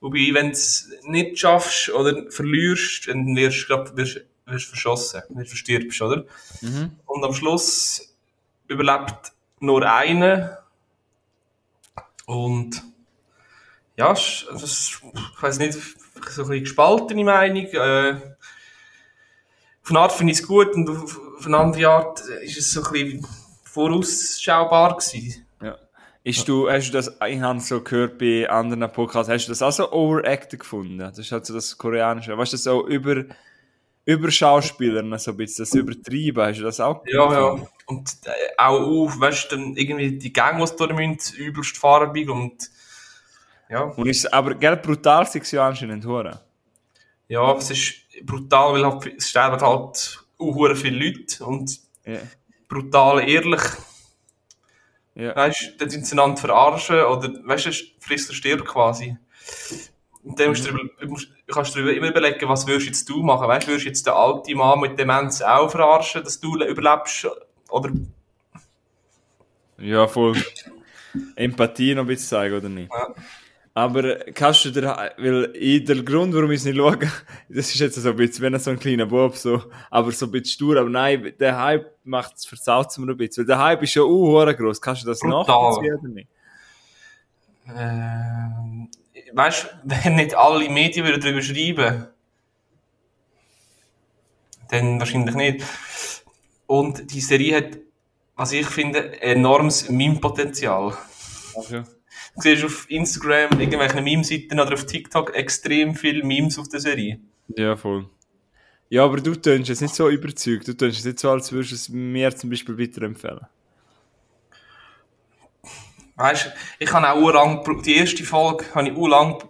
Wobei, wenn du es nicht schaffst oder verlierst, dann wirst du wirst, wirst verschossen, wirst verstirbst, oder? Mhm. Und am Schluss überlebt nur einer. Und ja, es ist, ich weiß nicht, so ein bisschen gespaltene Meinung. Äh, auf eine Art finde ich es gut und auf, auf eine andere Art ist es so ein bisschen vorausschaubar gewesen. Ja. Ist du, hast du das, ich habe so gehört bei anderen Podcasts, hast du das auch so overacted gefunden? Das ist halt so das Koreanische. Weißt du, so über, über Schauspielern so ein bisschen, das Übertrieben, hast du das auch Ja, gefunden? ja. Und äh, auch auf, weißt du, dann irgendwie die Gänge, die da müssen, übelst fahrbig und ja. Und ist, aber, gell, brutal sind sie ja anscheinend, hure. Ja, es ist brutal, weil halt, es sterben halt auch viele Leute und Ja. brutal ehrlich. Ja. Weißt du, dann sind sie einander verarschen oder, weißt du, frisst oder stirbt quasi. Und dann musst du, musst, kannst du dir immer überlegen, was würdest jetzt du machen? Weißt du, würdest jetzt den alten Mann mit Demenz auch verarschen, dass du überlebst? Oder, Ja, voll. Empathie noch ein bisschen zeigen, oder nicht? Ja. Aber kannst du dir, weil ich, der Grund, warum ich es nicht schaue, das ist jetzt so ein bisschen, wenn so ein kleiner Bub, so, aber so ein bisschen stur, aber nein, der Hype macht es, versaut es mir ein bisschen, weil der Hype ist ja auch groß. Kannst du das Brutal. nachvollziehen oder nicht? ähm, weißt du, wenn nicht alle Medien würden darüber schreiben, dann wahrscheinlich nicht. Und die Serie hat, was ich finde, enormes Meme-Potenzial. Du siehst auf Instagram, irgendwelchen Meme-Seiten oder auf TikTok extrem viele Memes auf der Serie. ja, voll. Ja, aber du tönst es nicht so überzeugt. Du tönst es nicht so, als würdest du es mir zum Beispiel weiterempfehlen. Weißt du, ich habe auch urlang, die erste Folge habe ich urlang,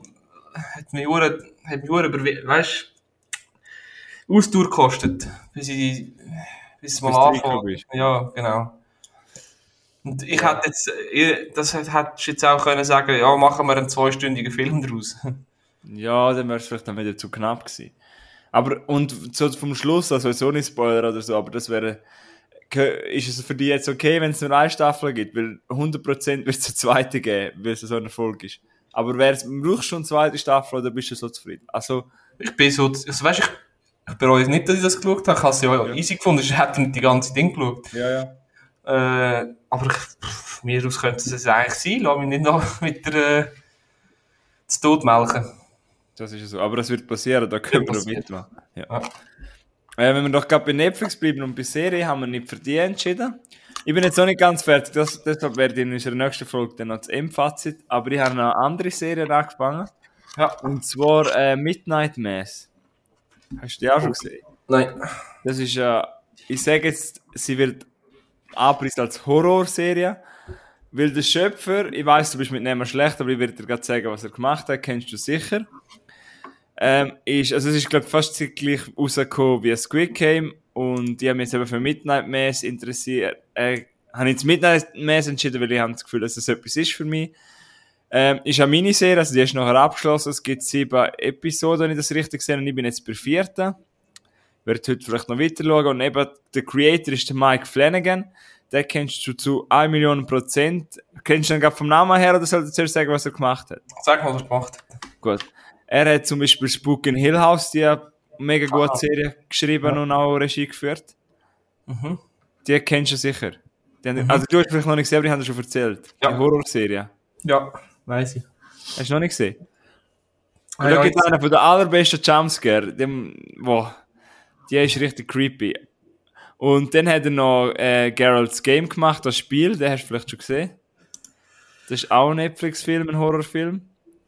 hat mich ur, hat mich ur über, weißt du, Ausdauer gekostet, bis ich, bis es mal bist. Ja, genau. Und ich hätte jetzt, das hättest du jetzt auch können sagen, ja, machen wir einen zweistündigen Film daraus. Ja, dann wäre es vielleicht dann wieder zu knapp gewesen. Aber, und so vom Schluss, also so nicht Spoiler oder so, aber das wäre, ist es für dich jetzt okay, wenn es nur eine Staffel gibt? Weil 100% wird es eine zweite geben, weil es so ein Erfolg ist. Aber wär's, brauchst du schon eine zweite Staffel oder bist du so zufrieden? Also, Ich bin so, also weißt, ich, ich bereue es nicht, dass ich das geschaut habe, ich habe es ja, easy gefunden, ich hätte nicht die ganze Ding geschaut. ja, ja. Äh, aber ich, pff, mir aus könnte es eigentlich sein, lass mich nicht noch mit der, äh, zu Tod melken. Das ist ja so. Aber das wird passieren, da können wir noch mitmachen. Ja. Ja. Äh, wenn wir doch gerade bei Netflix bleiben und bei Serie, haben wir nicht für die entschieden. Ich bin jetzt noch nicht ganz fertig, das, deshalb werde ich in unserer nächsten Folge dann noch das M-Fazit. Aber ich habe noch eine andere Serie angefangen. Ja. Und zwar äh, Midnight Mass. Hast du die auch schon gesehen? Nein. Das ist, äh, ich sage jetzt, sie wird angepriesen als Horrorserie. Weil der Schöpfer, ich weiß, du bist mit dem schlecht, aber ich werde dir gerade sagen, was er gemacht hat, kennst du sicher. Ähm, ist, also es ist, glaube ich, fast zeitgleich rausgekommen wie Squid Game und die haben mich jetzt eben für Midnight Mass interessiert. Äh, habe ich jetzt Midnight Mass entschieden, weil ich habe das Gefühl, dass das etwas ist für mich. Ähm, ist eine Miniserie, also die ist nachher abgeschlossen. Es gibt sieben Episoden, wenn ich das richtig sehe, und ich bin jetzt bei vierten. Werde heute vielleicht noch weiter schauen. Und eben, der Creator ist der Mike Flanagan. Den kennst du zu 1 Million Prozent. Kennst du ihn gerade vom Namen her oder soll ich zuerst sagen, was er gemacht hat? Sag mal, was er gemacht hat. Gut. Er hat zum Beispiel Spook in Hill House, die eine mega gute Ah. Serie geschrieben und auch Regie geführt. Mhm. Die kennst du sicher. Haben, Also du hast vielleicht noch nicht gesehen, aber die haben dir schon erzählt. Ja. Die Horrorserie. Ja, weiss ich. Hast du noch nicht gesehen? Und Ah, da ja, gibt es einen von den allerbesten Jumpscare. Dem, boah, die ist richtig creepy. Und dann hat er noch äh, Geralt's Game gemacht, das Spiel, den hast du vielleicht schon gesehen. Das ist auch ein Netflix-Film, ein Horrorfilm.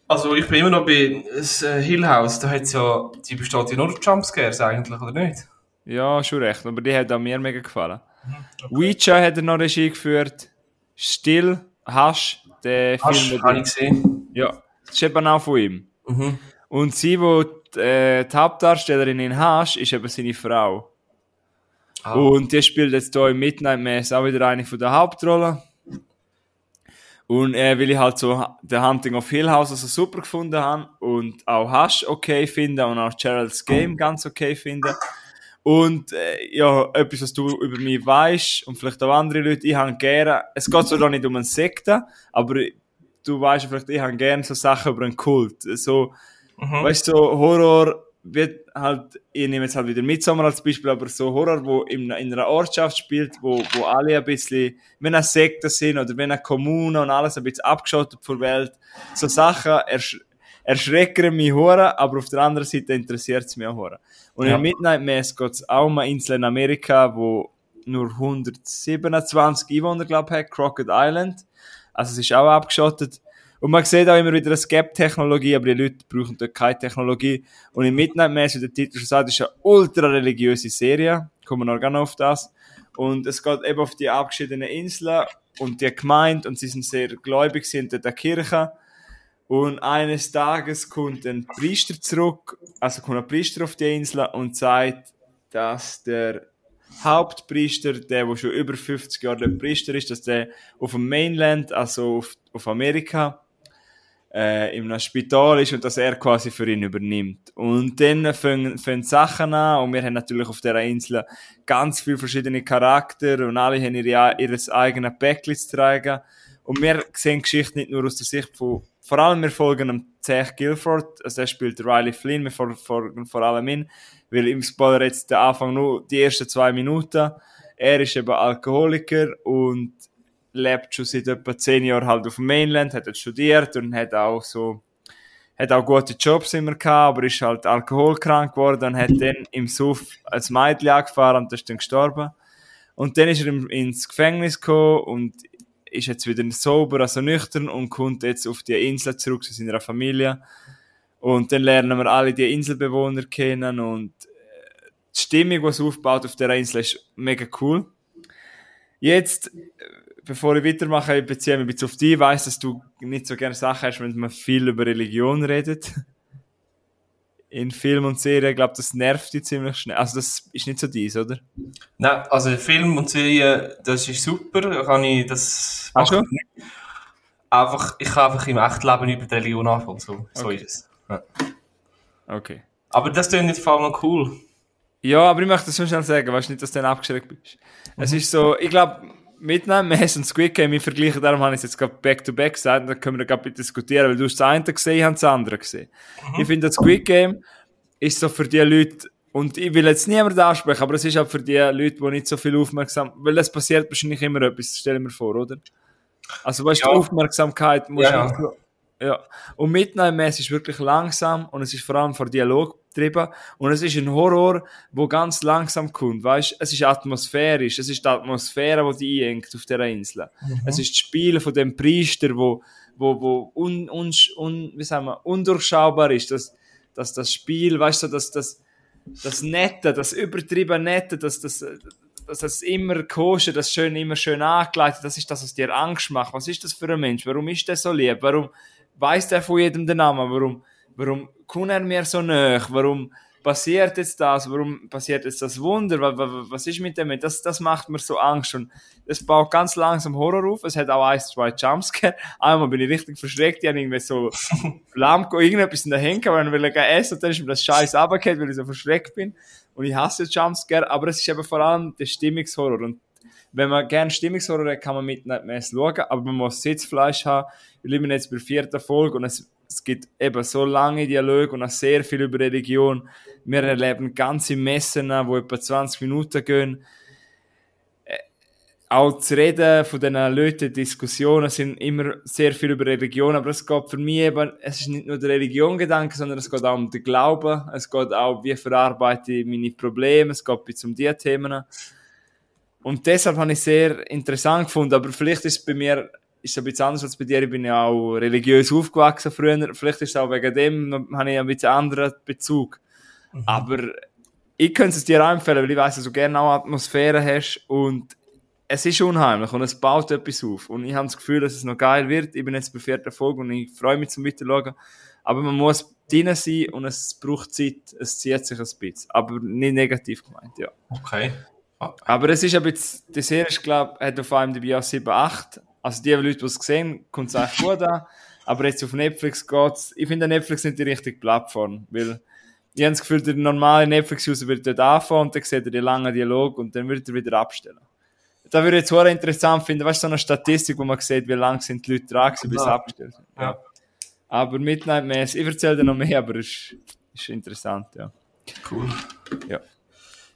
Also ich bin immer noch bei das, äh, Hill House, da hat's ja, die besteht ja nur Jumpscares eigentlich, oder nicht? Ja, schon recht, aber die hat auch mir mega gefallen. Ouija hat er noch Regie geführt. Still, Hasch, der Hast Film. habe ich gesehen. Ja, das ist eben auch von ihm. Mhm. Und sie, wo die, äh, die Hauptdarstellerin in Hasch, ist eben seine Frau. Ah. Und die spielt jetzt hier im Midnight Mass auch wieder eine von der Hauptrollen. Und äh, weil ich halt so The Hunting of Hill House also super gefunden habe und auch Hush okay finde und auch Gerald's Game ganz okay finde. Und äh, ja, etwas, was du über mich weißt und vielleicht auch andere Leute, ich habe gerne, es geht so nicht um eine Sekte, aber du weißt vielleicht, ich habe gerne so Sachen über einen Kult. So, Mhm. Weißt du, so Horror wird halt, ich nehme jetzt halt wieder Midsommar als Beispiel, aber so Horror, wo in, in einer Ortschaft spielt, wo, wo alle ein bisschen, wenn eine Sekte sind oder wenn eine Kommune und alles ein bisschen abgeschottet von der Welt, so Sachen ersch erschrecken mich hure, aber auf der anderen Seite interessiert es mich auch hure. Und Ja. in Midnight Mass geht es auch um eine Insel in Amerika, wo nur 127 Einwohner, glaube ich, hat, Crockett Island. Also es ist auch abgeschottet. Und man sieht auch immer wieder eine Skep-Technologie, aber die Leute brauchen dort keine Technologie. Und im Midnight Mass, wie der Titel schon sagt, ist eine ultra religiöse Serie. Kommen wir noch gerne auf das. Und es geht eben auf die abgeschiedenen Inseln und die Gemeinde und sie sind sehr gläubig, sind dort eine Kirche. Und eines Tages kommt ein Priester zurück, also kommt ein Priester auf die Insel und sagt, dass der Hauptpriester, der, der schon über 50 Jahre der Priester ist, dass der auf dem Mainland, also auf, auf Amerika, äh, einem Spital ist und dass er quasi für ihn übernimmt. Und dann fangen, fangen Sachen an und wir haben natürlich auf dieser Insel ganz viele verschiedene Charaktere und alle haben ihre, ihr eigenes Päckchen zu tragen. Und wir sehen Geschichte nicht nur aus der Sicht von, vor allem wir folgen dem Zach Guilford, also der spielt Riley Flynn, wir fol- folgen vor allem ihn, weil im Spoiler jetzt der Anfang nur die ersten zwei Minuten. Er ist eben Alkoholiker und lebt schon seit etwa zehn Jahren halt auf dem Mainland, hat dort studiert und hat auch so, hat auch gute Jobs immer gehabt, aber ist halt alkoholkrank geworden und hat dann im Suff als Mädchen angefahren und ist dann gestorben. Und dann ist er ins Gefängnis gekommen und ist jetzt wieder sober, also nüchtern und kommt jetzt auf die Insel zurück zu seiner Familie. Und dann lernen wir alle die Inselbewohner kennen und äh, die Stimmung, die es aufbaut auf der Insel, ist mega cool. Jetzt, äh, bevor ich weitermache, ich beziehe mich ein bisschen auf dich. Ich weiss, dass du nicht so gerne Sachen hast, wenn man viel über Religion redet. In Film und Serien, ich glaube, das nervt dich ziemlich schnell. Also, das ist nicht so dies, oder? Nein, also Film und Serie, das ist super. Kann ich das Ach schon? Einfach, ich kann einfach im echten Leben über die Religion anfangen. So, so Okay. ist es. Ja. Okay. Aber das klingt nicht vor allem noch cool. Ja, aber ich möchte das schon schnell sagen, weißt du nicht, dass du dann abgeschreckt bist. Es ist so, ich glaube, Midnight Mass und Squid Game, ich vergleiche, darum habe ich es jetzt gerade back-to-back gesagt, dann können wir gerade diskutieren, weil du hast das eine gesehen, ich habe das andere gesehen. Ich finde, das Squid Game ist so für die Leute, und ich will jetzt niemanden ansprechen, aber es ist auch für die Leute, die nicht so viel aufmerksam, weil es passiert wahrscheinlich immer etwas, stell mir vor, oder? Also, weißt du, Ja. die Aufmerksamkeit muss Ja, ja. Und Midnight Mass ist wirklich langsam und es ist vor allem vor Dialog getrieben und es ist ein Horror, wo ganz langsam kommt, weißt? Es ist atmosphärisch, es ist die Atmosphäre, die die einengt auf der Insel. Es ist das Spiel von dem Priester, wo wo wo un, un, un, wie sagen wir, undurchschaubar ist, dass dass das Spiel, weißt du, dass das das Nette, das übertrieben Nette, dass das dass das immer koscher, das schön immer schön angeleitet, das ist das, was dir Angst macht. Was ist das für ein Mensch? Warum ist der so lieb? Warum weiß der von jedem den Namen? Warum, warum kommt er mir so nach? Warum passiert jetzt das? Warum passiert jetzt das Wunder? Wa- wa- wa- Was ist mit dem? Das, das macht mir so Angst und es baut ganz langsam Horror auf. Es hat auch ein, zwei Jumpscare. Einmal bin ich richtig verschreckt, ich habe irgendwie so Flamco, irgendetwas in der Hände, weil ich will essen und dann ist mir das Scheiß runtergefallen, weil ich so verschreckt bin. Und ich hasse Jumpscare, aber es ist eben vor allem der Stimmungshorror. Und wenn man gerne Stimmungshorror hat, kann man mit nicht mehr schauen, aber man muss Sitzfleisch haben. Wir leben jetzt bei der vierten Folge und es, es gibt eben so lange Dialoge und auch sehr viel über Religion. Wir erleben ganze Messen, die etwa 20 Minuten gehen. Äh, Auch zu reden von diesen Leuten, Diskussionen sind immer sehr viel über Religion, aber es geht für mich eben, es ist nicht nur der Religion-Gedanke, sondern es geht auch um den Glauben, es geht auch, wie verarbeite ich meine Probleme, es geht bis um diese Themen. Und deshalb habe ich es sehr interessant gefunden, aber vielleicht ist es bei mir ist es ein bisschen anders als bei dir. Ich bin ja auch religiös aufgewachsen früher. Vielleicht ist es auch wegen dem, habe ich ein bisschen anderen Bezug. Aber ich könnte es dir auch empfehlen, weil ich weiss, dass du gerne auch Atmosphäre hast und es ist unheimlich und es baut etwas auf. Und ich habe das Gefühl, dass es noch geil wird. Ich bin jetzt bei vierter Folge und ich freue mich zum Weiterschauen. Aber man muss drin sein und es braucht Zeit. Es zieht sich ein bisschen. Aber nicht negativ gemeint, ja. Okay. Aber es ist ein bisschen, die Serie, ich glaube, hat auf einem dabei auch 7, 8. Also die Leute, die es sehen, kommt es eigentlich gut an. Aber jetzt auf Netflix geht's. Ich finde Netflix nicht die richtige Plattform, weil ich habe das Gefühl, der normale Netflix-User wird dort anfangen und dann sieht er die langen Dialog und dann wird er wieder abstellen. Da würde ich jetzt auch interessant finden, weißt du, so eine Statistik, wo man sieht, wie lang sind die Leute dran gewesen, bis sie Ja. abgestellt sind. Ja. Aber Midnight Mass, ich erzähle dir noch mehr, aber es ist, ist interessant, ja. Cool.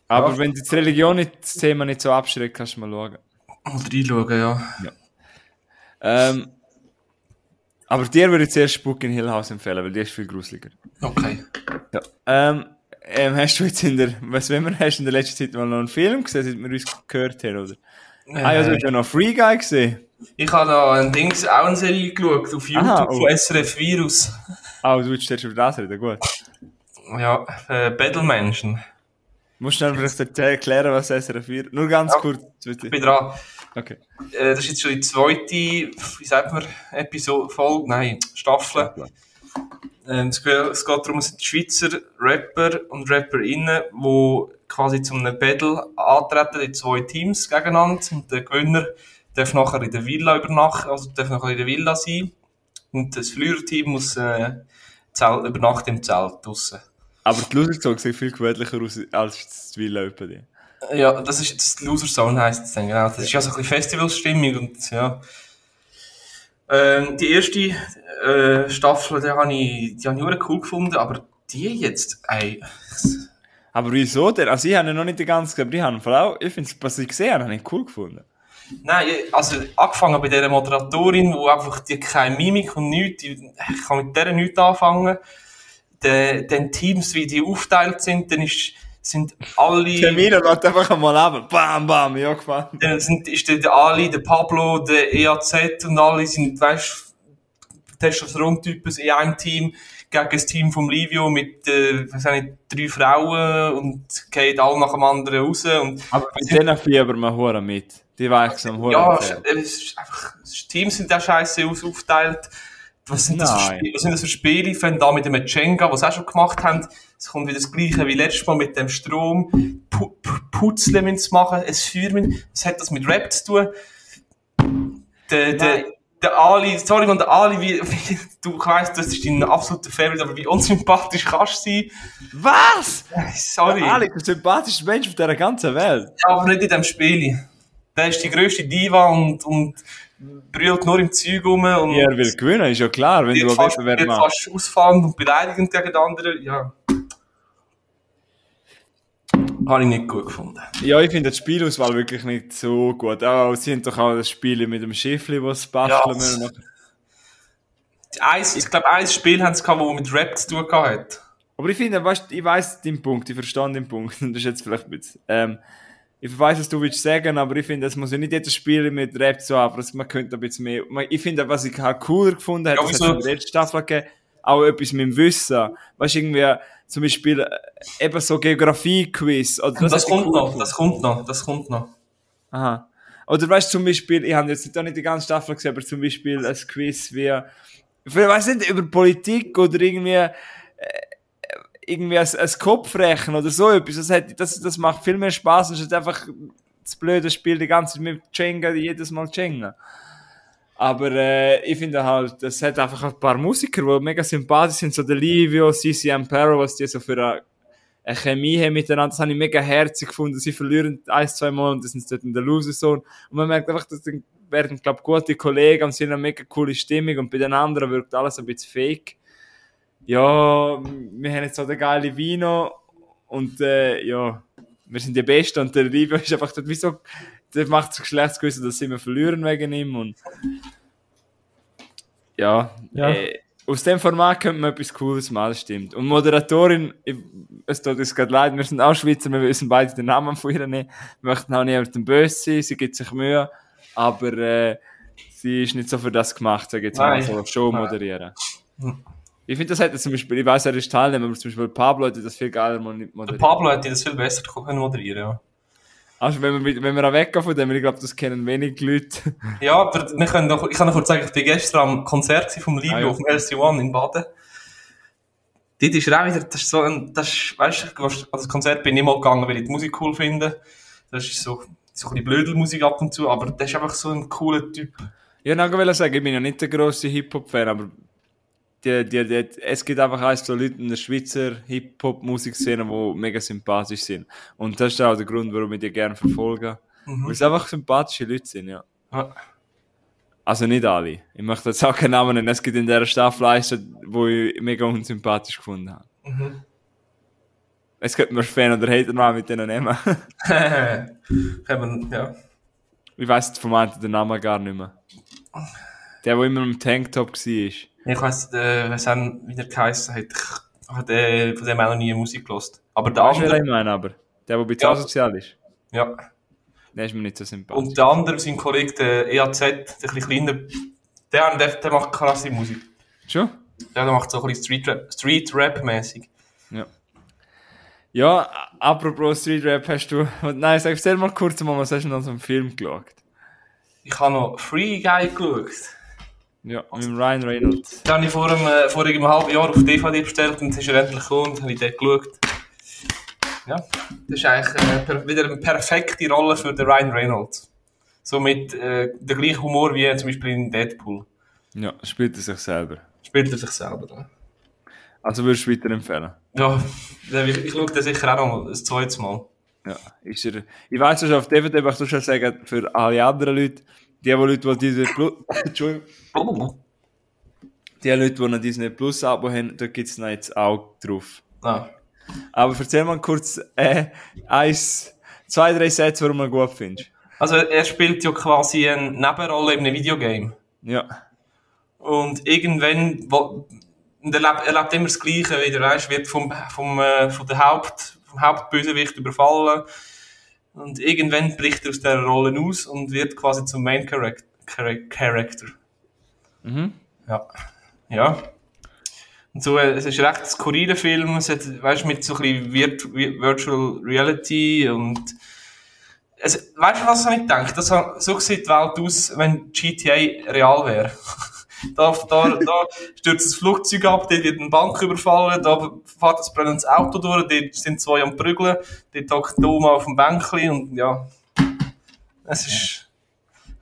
Aber Ja. wenn die Religion nicht, das Thema nicht so abschreckt, kannst du mal schauen. Mal reinschauen, ja. Ähm, aber dir würde ich zuerst Spuk in Hill House empfehlen, weil die ist viel gruseliger. Okay. Ja. Ähm, ähm, hast du jetzt in der, was wenn wir hast in der letzten Zeit mal noch einen Film gesehen, seit wir uns gehört haben, oder? Ah ja, du hast ja noch Free Guy gesehen. Ich habe da ein Dings, auch eine Serie geschaut, auf YouTube Aha, oh. von SRF Virus. Ah, du willst zuerst über das reden, gut. Ja, äh, Battlemenschen. Musst du dann vielleicht erklären, was SRF 4 Nur ganz Ja. kurz. Ich bin dran. Okay. Äh, das ist jetzt schon die zweite, wie sagt man, Episode, Folge, nein, Staffel. Ähm, es, geht, darum, es sind Schweizer Rapper und Rapperinnen, die quasi zum einem Battle antreten, in zwei Teams gegeneinander. Und der Gewinner darf nachher in der Villa übernachten, also darf nachher in der Villa sein. Und das Verliererteam muss äh, Zelt, übernachten im Zelt draussen. Aber die Loser sieht viel gewöhnlicher aus als das die. Ja, das ist jetzt Loser Zone heisst es dann, genau. Das ist ja so ein bisschen Festivalstimmung und ja. Ähm, die erste äh, Staffel, die habe ich, die habe ich cool gefunden, aber die jetzt, ey, Aber wieso denn? Also ich habe ihn noch nicht die ganze gesehen, aber ich habe ihn ich finde, was ich gesehen habe, habe ich cool gefunden. nein, also angefangen bei dieser Moderatorin, wo einfach die keine Mimik und nichts, die, ich kann mit der nichts anfangen. Den, den Teams, wie die aufgeteilt sind, dann ist sind alle... Der Milo lädt einfach einmal ab. Bam, bam, ja, gefallen. Dann sind, ist der, der Ali, der Pablo, der EAZ und alle sind, weißt Testosteron-Typen in einem Team gegen das Team vom Livio mit, äh, was nicht, drei Frauen und gehen alle nach dem anderen raus. Und Aber bei denen fiebern wir Huren mit. Die wechseln am Huren. ja, es ist einfach, Teams sind auch scheiße aus, aufgeteilt. Was sind, das für was sind das für Spiele? Fangen da mit dem Jenga, was sie auch schon gemacht haben. Es kommt wieder das Gleiche wie letztes Mal mit dem Strom. Pu Pu Putzle müssen sie machen, ein Feuer. Was hat das mit Rap zu tun? Der, der, der Ali, sorry, man, der Ali, wie, wie, du, ich weiss, das ist dein absoluter Favorit, aber wie unsympathisch kannst du sein? Was? Sorry. Ali, der sympathischste Mensch auf dieser ganzen Welt. Ja, aber nicht in diesem Spiel. Der ist die grösste Diva und, und brüllt nur im Zeug rum und Ja, er will gewinnen, ist ja klar, wenn du einen Wettbewerb machst. fast ausfallend und beleidigend gegen die anderen. Ja. Habe ich nicht gut gefunden. Ja, ich finde die Spielauswahl wirklich nicht so gut. Auch, sie haben doch auch das Spiel mit dem Schiffli, sie basteln Ja. müssen. Eins, ich glaube, ein Spiel haben sie gehabt, das mit Rap zu tun gehabt hat. Aber ich finde, weißt, ich weiß den Punkt, ich verstehe den Punkt. Das ist jetzt vielleicht ein bisschen, ähm, ich weiß, was du willst sagen, aber ich finde, es muss ja nicht jedes Spiel mit Rap so es- man könnte ein bisschen mehr, ich finde, was ich halt cooler gefunden habe, Ja, das hat in der letzten Staffel gegeben, auch etwas mit dem Wissen. Weißt du, irgendwie, zum Beispiel, äh, eben so Geografie-Quiz, oder Das, ich kommt cool noch, gefunden. das kommt noch, das kommt noch. Aha. Oder weißt du, zum Beispiel, ich habe jetzt noch nicht die ganze Staffel gesehen, aber zum Beispiel ein Quiz wie, ich weiß nicht, über Politik oder irgendwie, äh, irgendwie ein, ein Kopfrechnen oder so etwas. Das, hat, das, das macht viel mehr Spaß, anstatt einfach das blöde Spiel die ganze Zeit mit Jenga, jedes Mal Jenga. Aber äh, ich finde halt, das hat einfach ein paar Musiker, die mega sympathisch sind, so der Livio, Cici Ampero, was die so für eine, eine Chemie haben miteinander, das habe ich mega herzig gefunden. Sie verlieren ein, zwei Mal und das sind dort in der Loser-Zone. Und man merkt einfach, die werden, glaube gute Kollegen und sie haben eine mega coole Stimmung und bei den anderen wirkt alles ein bisschen fake. Ja, wir haben jetzt so den geile Vino und äh, ja, wir sind die Besten und der Livio ist einfach dort, wieso, der macht sich schlecht gewissen, dass sie immer verlieren wegen ihm und ja, Ja. Äh, aus dem Format könnte man etwas Cooles machen, das stimmt. Und Moderatorin, ich, es tut uns gerade leid, wir sind auch Schweizer, wir wissen beide den Namen von ihr nicht, wir möchten auch niemandem böse sein, sie gibt sich Mühe, aber äh, sie ist nicht so für das gemacht, Nein. so eine Show moderieren. Hm. Ich finde, das hätte zum Beispiel, ich weiß, er ist Teilnehmer, aber zum Beispiel Pablo hätte das viel geiler mo- Der moderiert. Pablo hätte das viel besser können moderieren ja. Also, wenn wir, wenn wir auch weggehen von dem, ich glaube, das kennen wenig Leute. Ja, aber wir können noch, ich kann noch kurz sagen, ich bin gestern am Konzert vom Livio Ah, ja. auf dem LC1 in Baden. Dort ist er auch wieder, das ist so ein, das ist, weißt du, das Konzert bin ich mal gegangen, weil ich die Musik cool finde. Das ist so, so ein bisschen Blödelmusik ab und zu, aber der ist einfach so ein cooler Typ. Ja, noch will sagen, ich bin ja nicht der grosse Hip-Hop-Fan, aber die, die, die, es gibt einfach ein, so Leute in der Schweizer Hip-Hop-Musikszene, die mega sympathisch sind. Und das ist auch der Grund, warum ich die gerne verfolge. Weil es einfach sympathische Leute sind, ja. Ja. Also nicht alle. Ich möchte jetzt auch keinen Namen nennen. Es gibt in dieser Staffel eins, wo ich mega unsympathisch gefunden habe. Mhm. Es könnte mir Fan oder Hater mal mit denen nehmen. Ja. ich weiss vom einen den Namen gar nicht mehr. Der, der immer im Tanktop war. Ich weiss, äh, was haben wieder geheißen hat. Ich habe den- von dem auch noch nie Musik gelost. Aber der Weißt andere, ich meine, aber? Der, der bisschen Ja. asozial ist. ja. Der ist mir nicht so sympathisch. Und der andere, sein Kollege, der EAZ, der ein kleiner, der, der, der macht krasse Musik. Schon? Ja, der macht so ein bisschen Street Rap, Street Rap mäßig. Ja. Ja, apropos Street Rap, hast du. Nein, sag erzähl mal kurz mal, was hast du noch so einen Film geschaut? Ich habe noch Free Guy geschaut. Ja, mit dem Ryan Reynolds. Den habe ich vor einem, äh, vor einem halben Jahr auf DVD bestellt und dann ist er endlich gekommen und habe ich den geschaut. Ja, das ist eigentlich äh, wieder eine perfekte Rolle für den Ryan Reynolds. So mit äh, der gleichen Humor wie zum Beispiel in Deadpool. Ja, spielt er sich selber. Spielt er sich selber. ne? Also würdest du weiterempfehlen? Ja, ich, ich schaue den sicher auch noch ein zweites Mal. Ja, ist er. Ich weiß schon auf DVD, aber ich muss schon sagen, für alle anderen Leute, die, die Leute, die Disney Plus, Entschuldigung, die Leute, die ein Disney Plus Abo haben, da gibt es noch jetzt auch drauf. Ah. Aber erzähl mal kurz, äh, eins, zwei, drei Sätze, warum ihn gut findest. Also er spielt ja quasi eine Nebenrolle in einem Videogame. Ja. Und irgendwann, wo, er, lebt, er lebt immer das Gleiche wieder, weißt, wird vom, vom, äh, von der Haupt, vom Hauptbösewicht überfallen. Und irgendwann bricht er aus dieser Rolle aus und wird quasi zum Main Charac- Charac- Character. Mhm. Ja. Ja. Und so, äh, es ist ein recht skurriler Film, es hat, weißt, mit so ein bisschen Virt Vi- Virtual Reality und es, weißt du, was ich gedacht das, hat- So sieht die Welt aus, wenn GTA real wäre. da, da, da stürzt das Flugzeug ab, dort wird eine Bank überfallen, da fährt das brennendes Auto durch, dort sind zwei am Prügeln, dort hockt der Oma auf dem Bänkchen und ja. Es ist,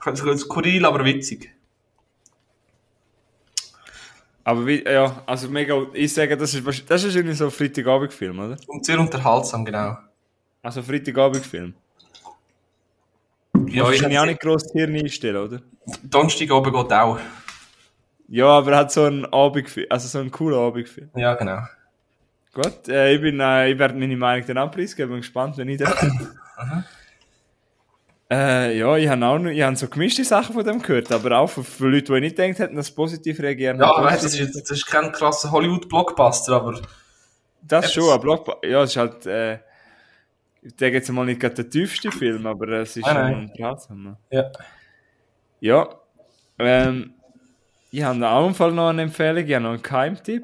es ist skurril, aber witzig. Aber wie, ja, also mega, ich sage, das ist, das ist irgendwie so ein Freitagabendfilm, oder? Und sehr unterhaltsam, genau. Also Freitagabendfilm. Ja, ich kann ja auch nicht gross Hirn einstellen, oder? Donnerstag oben geht auch. Ja, aber er hat so einen Abendfilm, also so einen coolen Abendfilm. Ja, genau. Gut, äh, ich bin, äh, ich werde meine Meinung dann auch preisgeben, bin gespannt, wenn ich das. äh, ja, ich habe auch noch, ich habe so gemischte Sachen von dem gehört, aber auch von, von Leuten, die ich nicht gedacht hätten, dass sie positiv reagieren. Ja, weißt, das, ist, jetzt- das ist kein krasser Hollywood-Blockbuster, aber Das schon, ein Blockbuster. Ja, es ist halt, äh, ich denke jetzt mal nicht gerade der tiefste Film, aber es ist Nein, schon unterhaltsam. ja. Ja, ähm, ich habe auch im Fall noch eine Empfehlung, ich habe noch einen Keimtipp.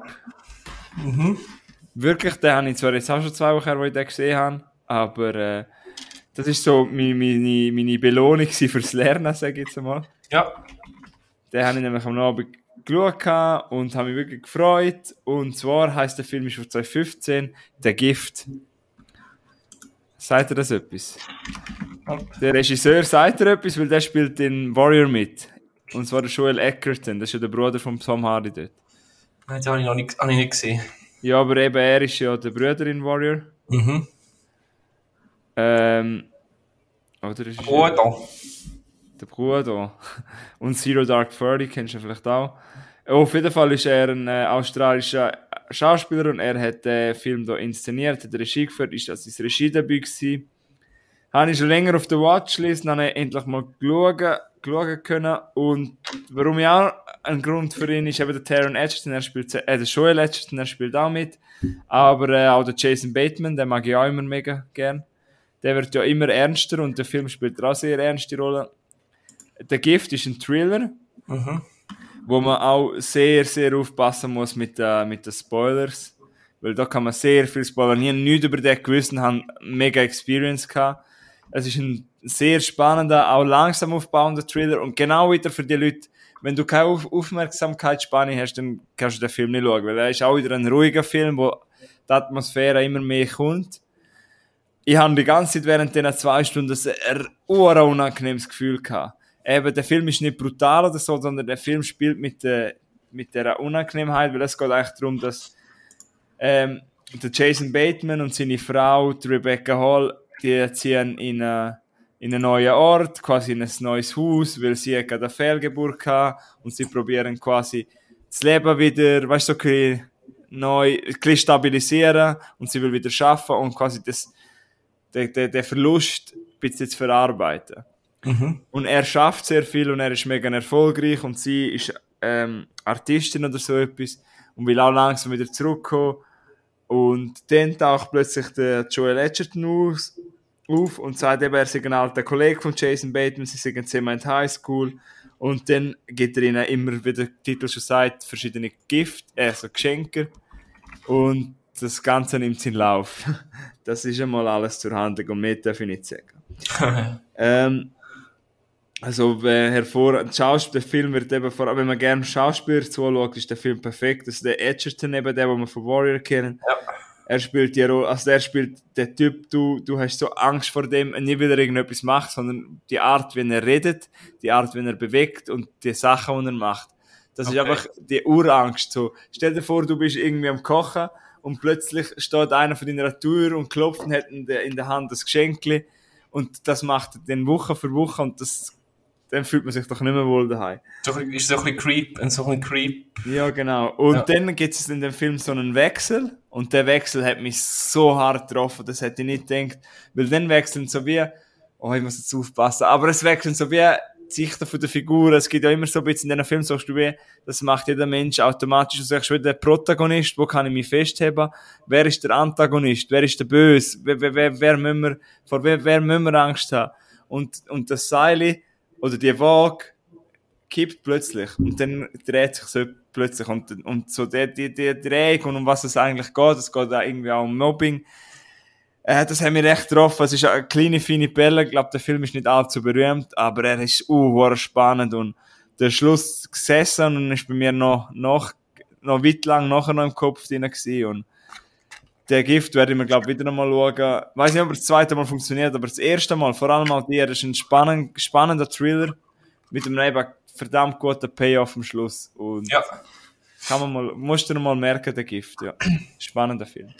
Mhm. Wirklich, den habe ich zwar jetzt auch schon zwei Wochen her, wo ich den gesehen habe, aber äh, das ist so meine, meine, meine Belohnung fürs Lernen, sage ich jetzt einmal. Ja. Den habe ich nämlich am Abend geschaut und habe mich wirklich gefreut. Und zwar heisst der Film ist von 2015, Der Gift. Sagt er das etwas? Der Regisseur sagt er etwas, weil der spielt in Warrior mit. Und zwar der Joel Eckerton, das ist ja der Bruder von Tom Hardy dort. Nein, Den habe ich noch nicht, habe ich nicht gesehen. Ja, aber eben er ist ja der Bruder in Warrior. Mhm. Ähm, oder ist da. der Bruder. Und Zero Dark Thirty kennst du vielleicht auch. Auf jeden Fall ist er ein äh, australischer Schauspieler und er hat den Film hier inszeniert, hat Regie geführt, ist das sein Regiedebüt gewesen. Habe ich schon länger auf der Watchlist, dann habe ich endlich mal geschaut, geschaut können und warum ich auch ein Grund für ihn ist eben der Taron Edgerton, er spielt, äh, der Joel Edgerton, er spielt auch mit, aber äh, auch der Jason Bateman, den mag ich auch immer mega gern. Der wird ja immer ernster und der Film spielt auch sehr ernste Rolle. Der Gift ist ein Thriller, Mhm. wo man auch sehr, sehr aufpassen muss mit, äh, mit den Spoilers. Weil da kann man sehr viel spoilern. Ich habe nichts über den gewusst und habe mega Experience gehabt. Es ist ein sehr spannender, auch langsam aufbauender Thriller und genau wieder für die Leute, wenn du keine Auf Aufmerksamkeitsspanne hast, dann kannst du den Film nicht schauen, weil er ist auch wieder ein ruhiger Film, wo die Atmosphäre immer mehr kommt. Ich habe die ganze Zeit während diesen zwei Stunden ein unangenehmes Gefühl gehabt. Eben, der Film ist nicht brutal oder so, sondern der Film spielt mit der, mit der Unangenehmheit, weil es geht eigentlich darum, dass ähm, der Jason Bateman und seine Frau, Rebecca Hall, die ziehen in, eine, in einen neuen Ort, quasi in ein neues Haus, weil sie gerade eine Fehlgeburt hatte und sie probieren quasi das Leben wieder, weißt du, so neu, stabilisieren und sie will wieder schaffen und quasi das, den, den, den Verlust ein bisschen zu verarbeiten. Mhm. Und er schafft sehr viel und er ist mega erfolgreich und sie ist ähm, Artistin oder so etwas und will auch langsam wieder zurückkommen. Und dann taucht plötzlich der Joel Edgerton aus, auf und sagt eben, er sei ein alter Kollege von Jason Bateman, sie sind zusammen in die Highschool. Und dann gibt er ihnen immer, wie der Titel schon sagt, verschiedene Gift, also Geschenke. Und das Ganze nimmt seinen Lauf. Das ist einmal alles zur Handlung und mehr darf ich nicht sagen. Ähm, also äh, hervor, der, Film wird eben vor allem, wenn man gerne Schauspieler zuschaut, ist der Film perfekt. Das ist der Edgerton eben, der, den wir von Warrior kennen. Ja. Er spielt die Rolle, also der spielt der Typ, du, du hast so Angst vor dem, nicht weil er irgendetwas macht, sondern die Art, wie er redet, die Art, wie er bewegt und die Sachen, die er macht. Das ist Okay. einfach die Urangst. So, stell dir vor, du bist irgendwie am Kochen und plötzlich steht einer vor deiner Tür und klopft und hat in der, in der Hand das Geschenkli und das macht er dann Woche für Woche und das, dann fühlt man sich doch nicht mehr wohl daheim. So, ein ist so ein bisschen Creep, ein so ein Creep. Ja, genau. Und Ja. dann gibt es in dem Film so einen Wechsel und der Wechsel hat mich so hart getroffen, das hätte ich nicht gedacht, weil dann wechseln so wie, oh, ich muss jetzt aufpassen, aber es wechseln so wie die Sichten von der Figuren. Es gibt ja immer so ein bisschen in diesen Filmen, sagst du, wie, das macht jeder Mensch automatisch. Du sagst, wer der Protagonist, wo kann ich mich festheben? Wer ist der Antagonist? Wer ist der Böse? Wer, wer, wer, wer müssen wir, vor wer, wer müssen wir Angst haben? Und, und das Seil oder die Waage kippt plötzlich und dann dreht sich so plötzlich und, und so die, die, die Drehung und um was es eigentlich geht, es geht auch irgendwie auch um Mobbing, äh, das haben wir recht getroffen. Es ist eine kleine, feine Pelle. Ich glaube, der Film ist nicht allzu berühmt, aber er ist uh, spannend und der Schluss gesessen und ist bei mir noch, noch, noch weit lang nachher noch im Kopf drin gewesen. und der Gift werde ich mir, glaube wieder nochmal schauen. Weiß nicht, ob er das zweite Mal funktioniert, aber das erste Mal, vor allem auch dir, ist ein spannend, spannender Thriller mit einem eben verdammt guten Payoff am Schluss. Und Ja. kann man mal, musst du mal merken, der Gift, ja. Spannender Film.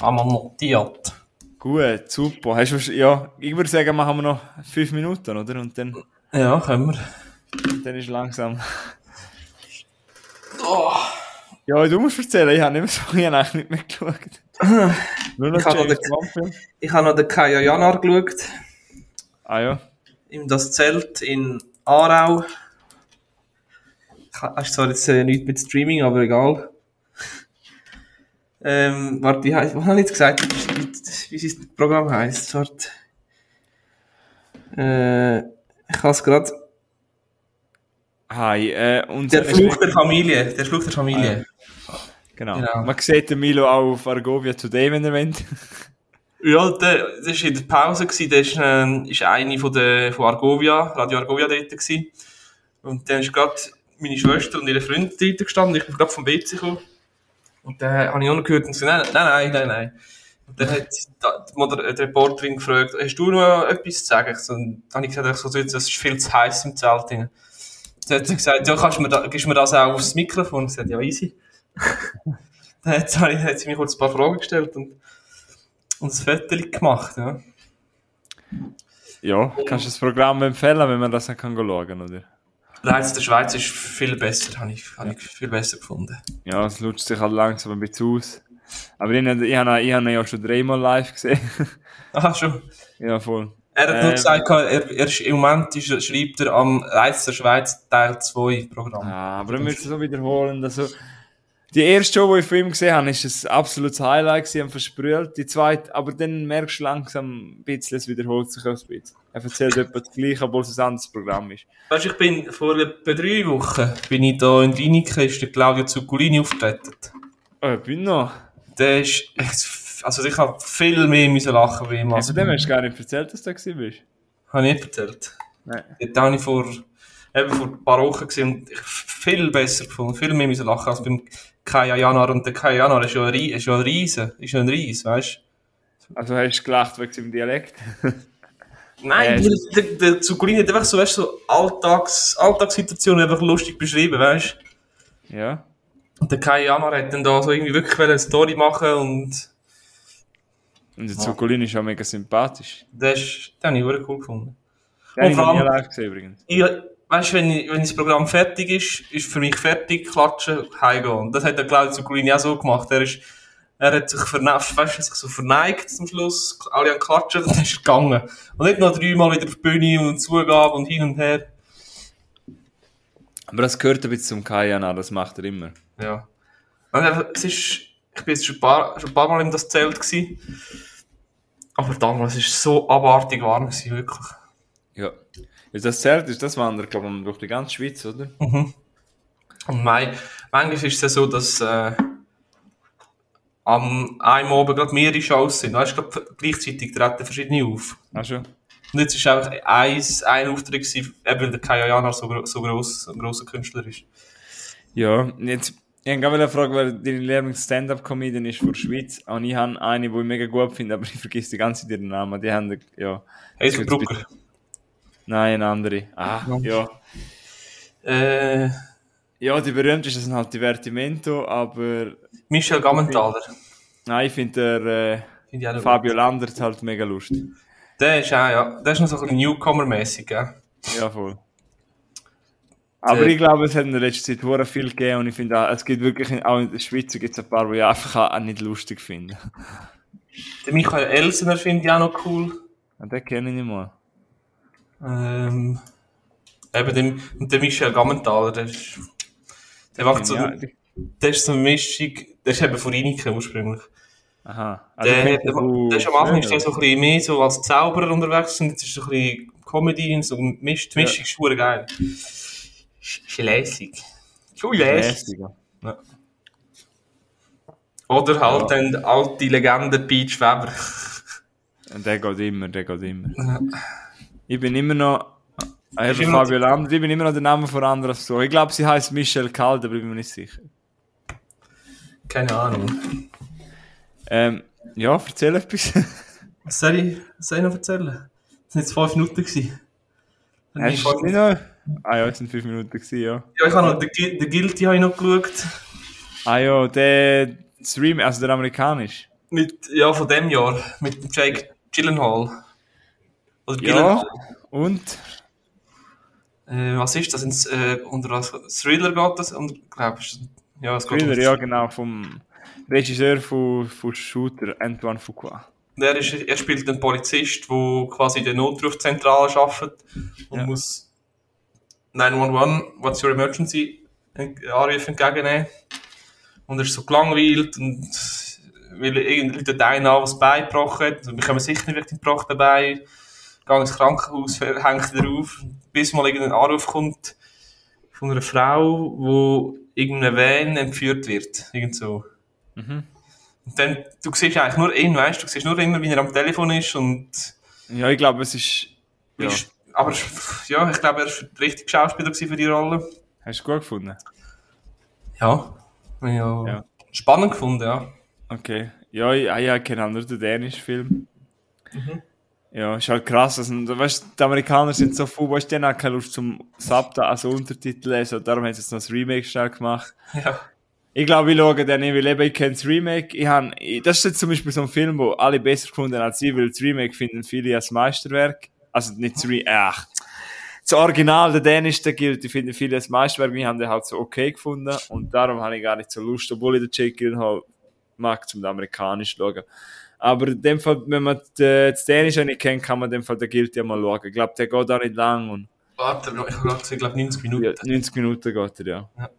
Einmal notiert. Gut, super. Hast du, ja, ich würde sagen, machen wir noch fünf Minuten, oder? Und dann, Ja, können wir. dann ist langsam. Oh, Ja, du musst erzählen, ich habe nicht mehr so, ich habe eigentlich nicht mehr geschaut. Nur noch Ich habe noch den- ich habe noch den Kaya Janar geschaut. Ah ja. In das Zelt in Aarau. Ich ha- Hast zwar jetzt äh, nichts mit Streaming, aber egal. Ähm, warte, wie heißt, was habe ich jetzt gesagt? Wie, wie sein Programm heisst? Warte. Äh, ich habe es gerade. Hi, äh, Der Fluch der Familie. Der Fluch der Familie. Genau. Genau. Man sieht den Milo auch auf Argovia Today, wenn er will. Ja, der, das war in der Pause, gewesen. der ist, ist eine von, der, von Argovia, Radio Argovia dort gewesen. Und dann ist gerade meine Schwester und ihre Freundin dort gestanden, ich bin gerade vom WC gekommen. Und dann habe ich auch noch gehört und gesagt, nein, nein, nein, nein. Und dann hat die, Moder die Reporterin gefragt, hast du noch etwas zu sagen? Und dann habe ich gesagt, so, es ist viel zu heiß im Zelt. drin. Dann hat sie gesagt, ja, kannst du mir da, gibst mir das auch aufs Mikrofon? Ich gesagt, ja, easy. dann hat, sie- hat sie mir kurz ein paar Fragen gestellt und, und ein Foto gemacht, ja. Ja, kannst du das Programm empfehlen, wenn man das dann kann schauen, oder? Reiz der Schweiz ist viel besser, habe ich, habe ich viel besser gefunden. Ja, es lutscht sich halt langsam ein bisschen aus. Aber ich, ich, ich habe ihn ja schon dreimal live gesehen. Aha, schon. ja, voll. Er hat nur Ähm. gesagt, er, er ist, im Moment ist, schreibt er am Reiz der Schweiz Teil 2 Programm. Ja, aber ich möchte so wiederholen, also die erste Show, die ich von ihm gesehen habe, ist ein absolutes Highlight gewesen, haben versprüht. Die zweite, aber dann merkst du langsam ein bisschen, es wiederholt sich ein bisschen. Er erzählt etwa das Gleiche, obwohl es ein anderes Programm ist. Weißt du, ich bin vor etwa drei Wochen, bin ich da in Rheinika, ist der Claudio Zuccolini aufgetreten. Oh, ich bin noch. Der ist, also ich habe viel mehr müssen lachen wie ihm. Also, dem hast du gar nicht erzählt, dass du da bist. Habe ich nicht erzählt. Nein. Dort habe ich vor, eben vor ein paar Wochen gesehen und ich viel besser gefunden, viel mehr müssen lachen als beim Kaya Janar. Und der Kaya Janar ist ja ein, ist ja ein Riese, ist ja ein Ries, weißt Also hast du gelacht wegen seinem Dialekt? du? Nein, Äh, der, der, Zuccolini hat einfach so, weißt du, so Alltags, Alltagssituationen einfach lustig beschrieben, weißt du? Ja. Und der Kai Janar hat dann da so irgendwie wirklich eine Story machen und Und der Zuccolini ist auch mega sympathisch. das, das habe ich wirklich cool gefunden. Den Und vor allem- gesehen übrigens. Ich, weißt du, wenn, ich, wenn das Programm fertig ist, ist für mich fertig, klatschen, heimgehen. Und das hat der Claudio Zuccolini auch so gemacht. Er ist, er hat sich verneigt, weißt du, sich so verneigt zum Schluss, alle haben geklatscht und dann ist er gegangen. Und nicht noch dreimal wieder auf die Bühne und Zugabe und hin und her. Aber das gehört ein bisschen zum Kajan an, das macht er immer. Ja. Und einfach, es ist, ich bin jetzt schon ein paar, schon ein paar Mal in das Zelt gewesen. Aber damals ist es so abartig warm gewesen, wirklich. Ja, Das Zelt ist, das wandert, glaube ich, durch die ganze Schweiz, oder? Und mei, manchmal ist es ja so, dass äh, am einem Abend gerade mehrere Shows sind. Weißt du, glaub, gleichzeitig treten verschiedene auf. Ach schon. Und jetzt ist einfach eins, ein Auftritt gewesen, eben weil der Kaya Jana so, gro so gross, so ein grosser Künstler ist. Ja, jetzt, ich habe gerade fragen, wer deine Lieblings-Stand-Up-Comedian ist von der Schweiz. Und ich habe eine, die ich mega gut finde, aber ich vergesse die ganze Zeit ihren Namen. Die haben, ja. Hazel Brucker. Nein, eine andere. Ah, ja. Äh, Ja, die berühmtesten sind halt die Vertimento, aber Michel Gammenthaler. nein, ich finde der äh, noch Fabio Landert halt mega lustig. gut. Der ist auch, ja. Der ist noch so ein bisschen Newcomer-mäßig, gell? Ja, voll. Aber Der- ich glaube, es hat in der letzten Zeit hure viel gegeben und ich finde auch, es gibt wirklich, auch in der Schweiz gibt es ein paar, die ich einfach auch nicht lustig finde. Der Michael Elsener finde ich auch noch cool. Und den kenne ich nicht mal. Ähm, Eben dem, und der Michel Gammenthaler, der ist, der macht so, Ja, der ist so eine Mischung, der ist eben von Reinike ursprünglich. Aha. Also Der, der, du der ist am Anfang ist der so ein bisschen mehr so als Zauberer unterwegs und jetzt ist er so ein bisschen Comedy und so Misch, die Mischung ist verdammt geil. Ist, lässig. Schon lässig. Oder halt dann die alte Legende Peach Weber. Und Der geht immer, der geht immer. Ich bin immer noch. Ich immer noch- Fabio Lambert, ich bin immer noch der Name von anderen so. Ich glaube, sie heißt Michelle Kalt, aber ich bin mir nicht sicher. Keine Ahnung. Ähm, ja, erzähl etwas. Was soll ich, was soll ich noch erzählen? Das waren jetzt fünf Minuten. Gewesen. Hast du nicht noch? Ah ja, es sind fünf Minuten gewesen, ja. ja, ich habe noch, den, Gui- den Guilty habe ich noch geschaut. Ah ja, der Stream, also der amerikanisch. Mit, ja, von dem Jahr. Mit dem Jake Gyllenhaal. Oder Ja. Und? Äh, was ist das? Ins, äh, unter was Thriller geht das? Und, glaub, ich, ja, es geht Thriller, um- ja genau, vom Regisseur von, von Shooter, Antoine Fuqua. Der ist, er spielt einen Polizist, der quasi in der Notrufzentrale arbeitet und Ja. muss 911, what's your emergency, Anrufe entgegennehmen. Und er ist so gelangweilt und will irgendwie einen an, was beigebrochen hat. Wir kommen sicher nicht wegen dem gebrochenen Bein. Gehen ins Krankenhaus, hängt er auf, bis mal irgendein Anruf kommt von einer Frau, die irgendeine Van entführt wird. Irgend so. Mhm. Und dann, du siehst eigentlich nur ihn, weißt du, du siehst nur immer, wie er am Telefon ist und, Ja, ich glaube, es ist. Ja. ist, aber, ja, ich glaube, er war der richtige Schauspieler für die Rolle. Hast du gut gefunden? Ja. ja. Ja. Spannend gefunden, ja. Okay. Ja, ich, ah, ja, ich kenne auch nur den dänischen Film. Mhm. Ja, ist halt krass. Also, weißt, du, die Amerikaner sind so faul, weißt du, die haben auch keine Lust zum Subtitle, also Untertitel lesen. Und darum haben sie jetzt noch das Remake schnell gemacht. Ja. Ich glaube, ich schaue den nicht, weil eben ich kenne das Remake. Ich han, ich, das ist jetzt zum Beispiel so ein Film, wo alle besser gefunden als ich, weil das Remake finden viele als Meisterwerk. Also nicht das Re ach, das Original, der Dänisch, der gilt, ich finde viele als Meisterwerk. Wir haben den halt so okay gefunden. Und darum habe ich gar nicht so Lust, obwohl ich den Jake Gyllenhaal mag, zum amerikanisch schauen. Aber in dem Fall, wenn man d- das Dänische nicht kennt, kann man in dem Fall, der gilt ja mal schauen. Ich glaube, der geht auch nicht lang und Warte, ich glaube 90 Minuten. ja, 90 Minuten geht er, ja. Ja.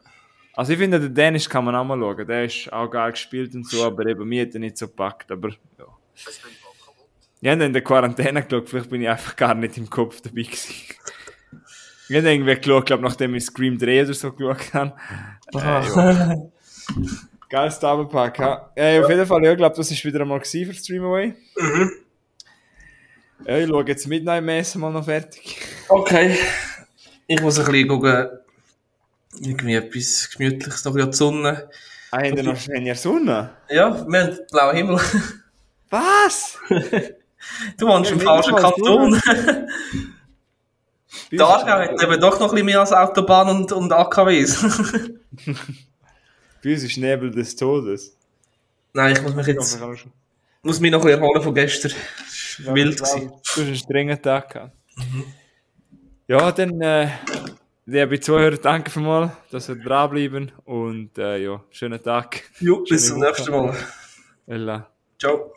Also ich finde, den Dänisch kann man auch mal schauen. Der ist auch geil gespielt und so, aber eben mir hat er nicht so gepackt. Aber ja. Ich habe in der Quarantäne geschaut, vielleicht bin ich einfach gar nicht im Kopf dabei gewesen. Ich habe irgendwie geschaut, glaube nachdem ich Scream 3 oder so geschaut habe. Aha. Geiles Doublepack, ja. ja. Auf jeden Fall, ja, ich glaube, das ist wieder einmal für Streamaway. Mhm. Ja, ich schaue jetzt Midnight Mass mal noch fertig. Okay. Ich muss ein bisschen gucken, irgendwie etwas Gemütliches noch an die Sonne. Ah, haben wir noch der Sonne? Ja, wir haben blauen Himmel. Was? Du wohnst im falschen Kanton. Der Aargau hat eben doch noch ein bisschen mehr als Autobahn und, und AKWs. Uns ist Nebel des Todes. Nein, ich muss mich jetzt muss mich noch ein erholen von gestern. Das war wild. Du hast einen strengen Tag gehabt. Ja, dann, äh, liebe Zuhörer, danke für mal, dass ihr dranbleiben und äh, ja, schönen Tag. Jo, bis zum nächsten Mal. Ella. Ciao.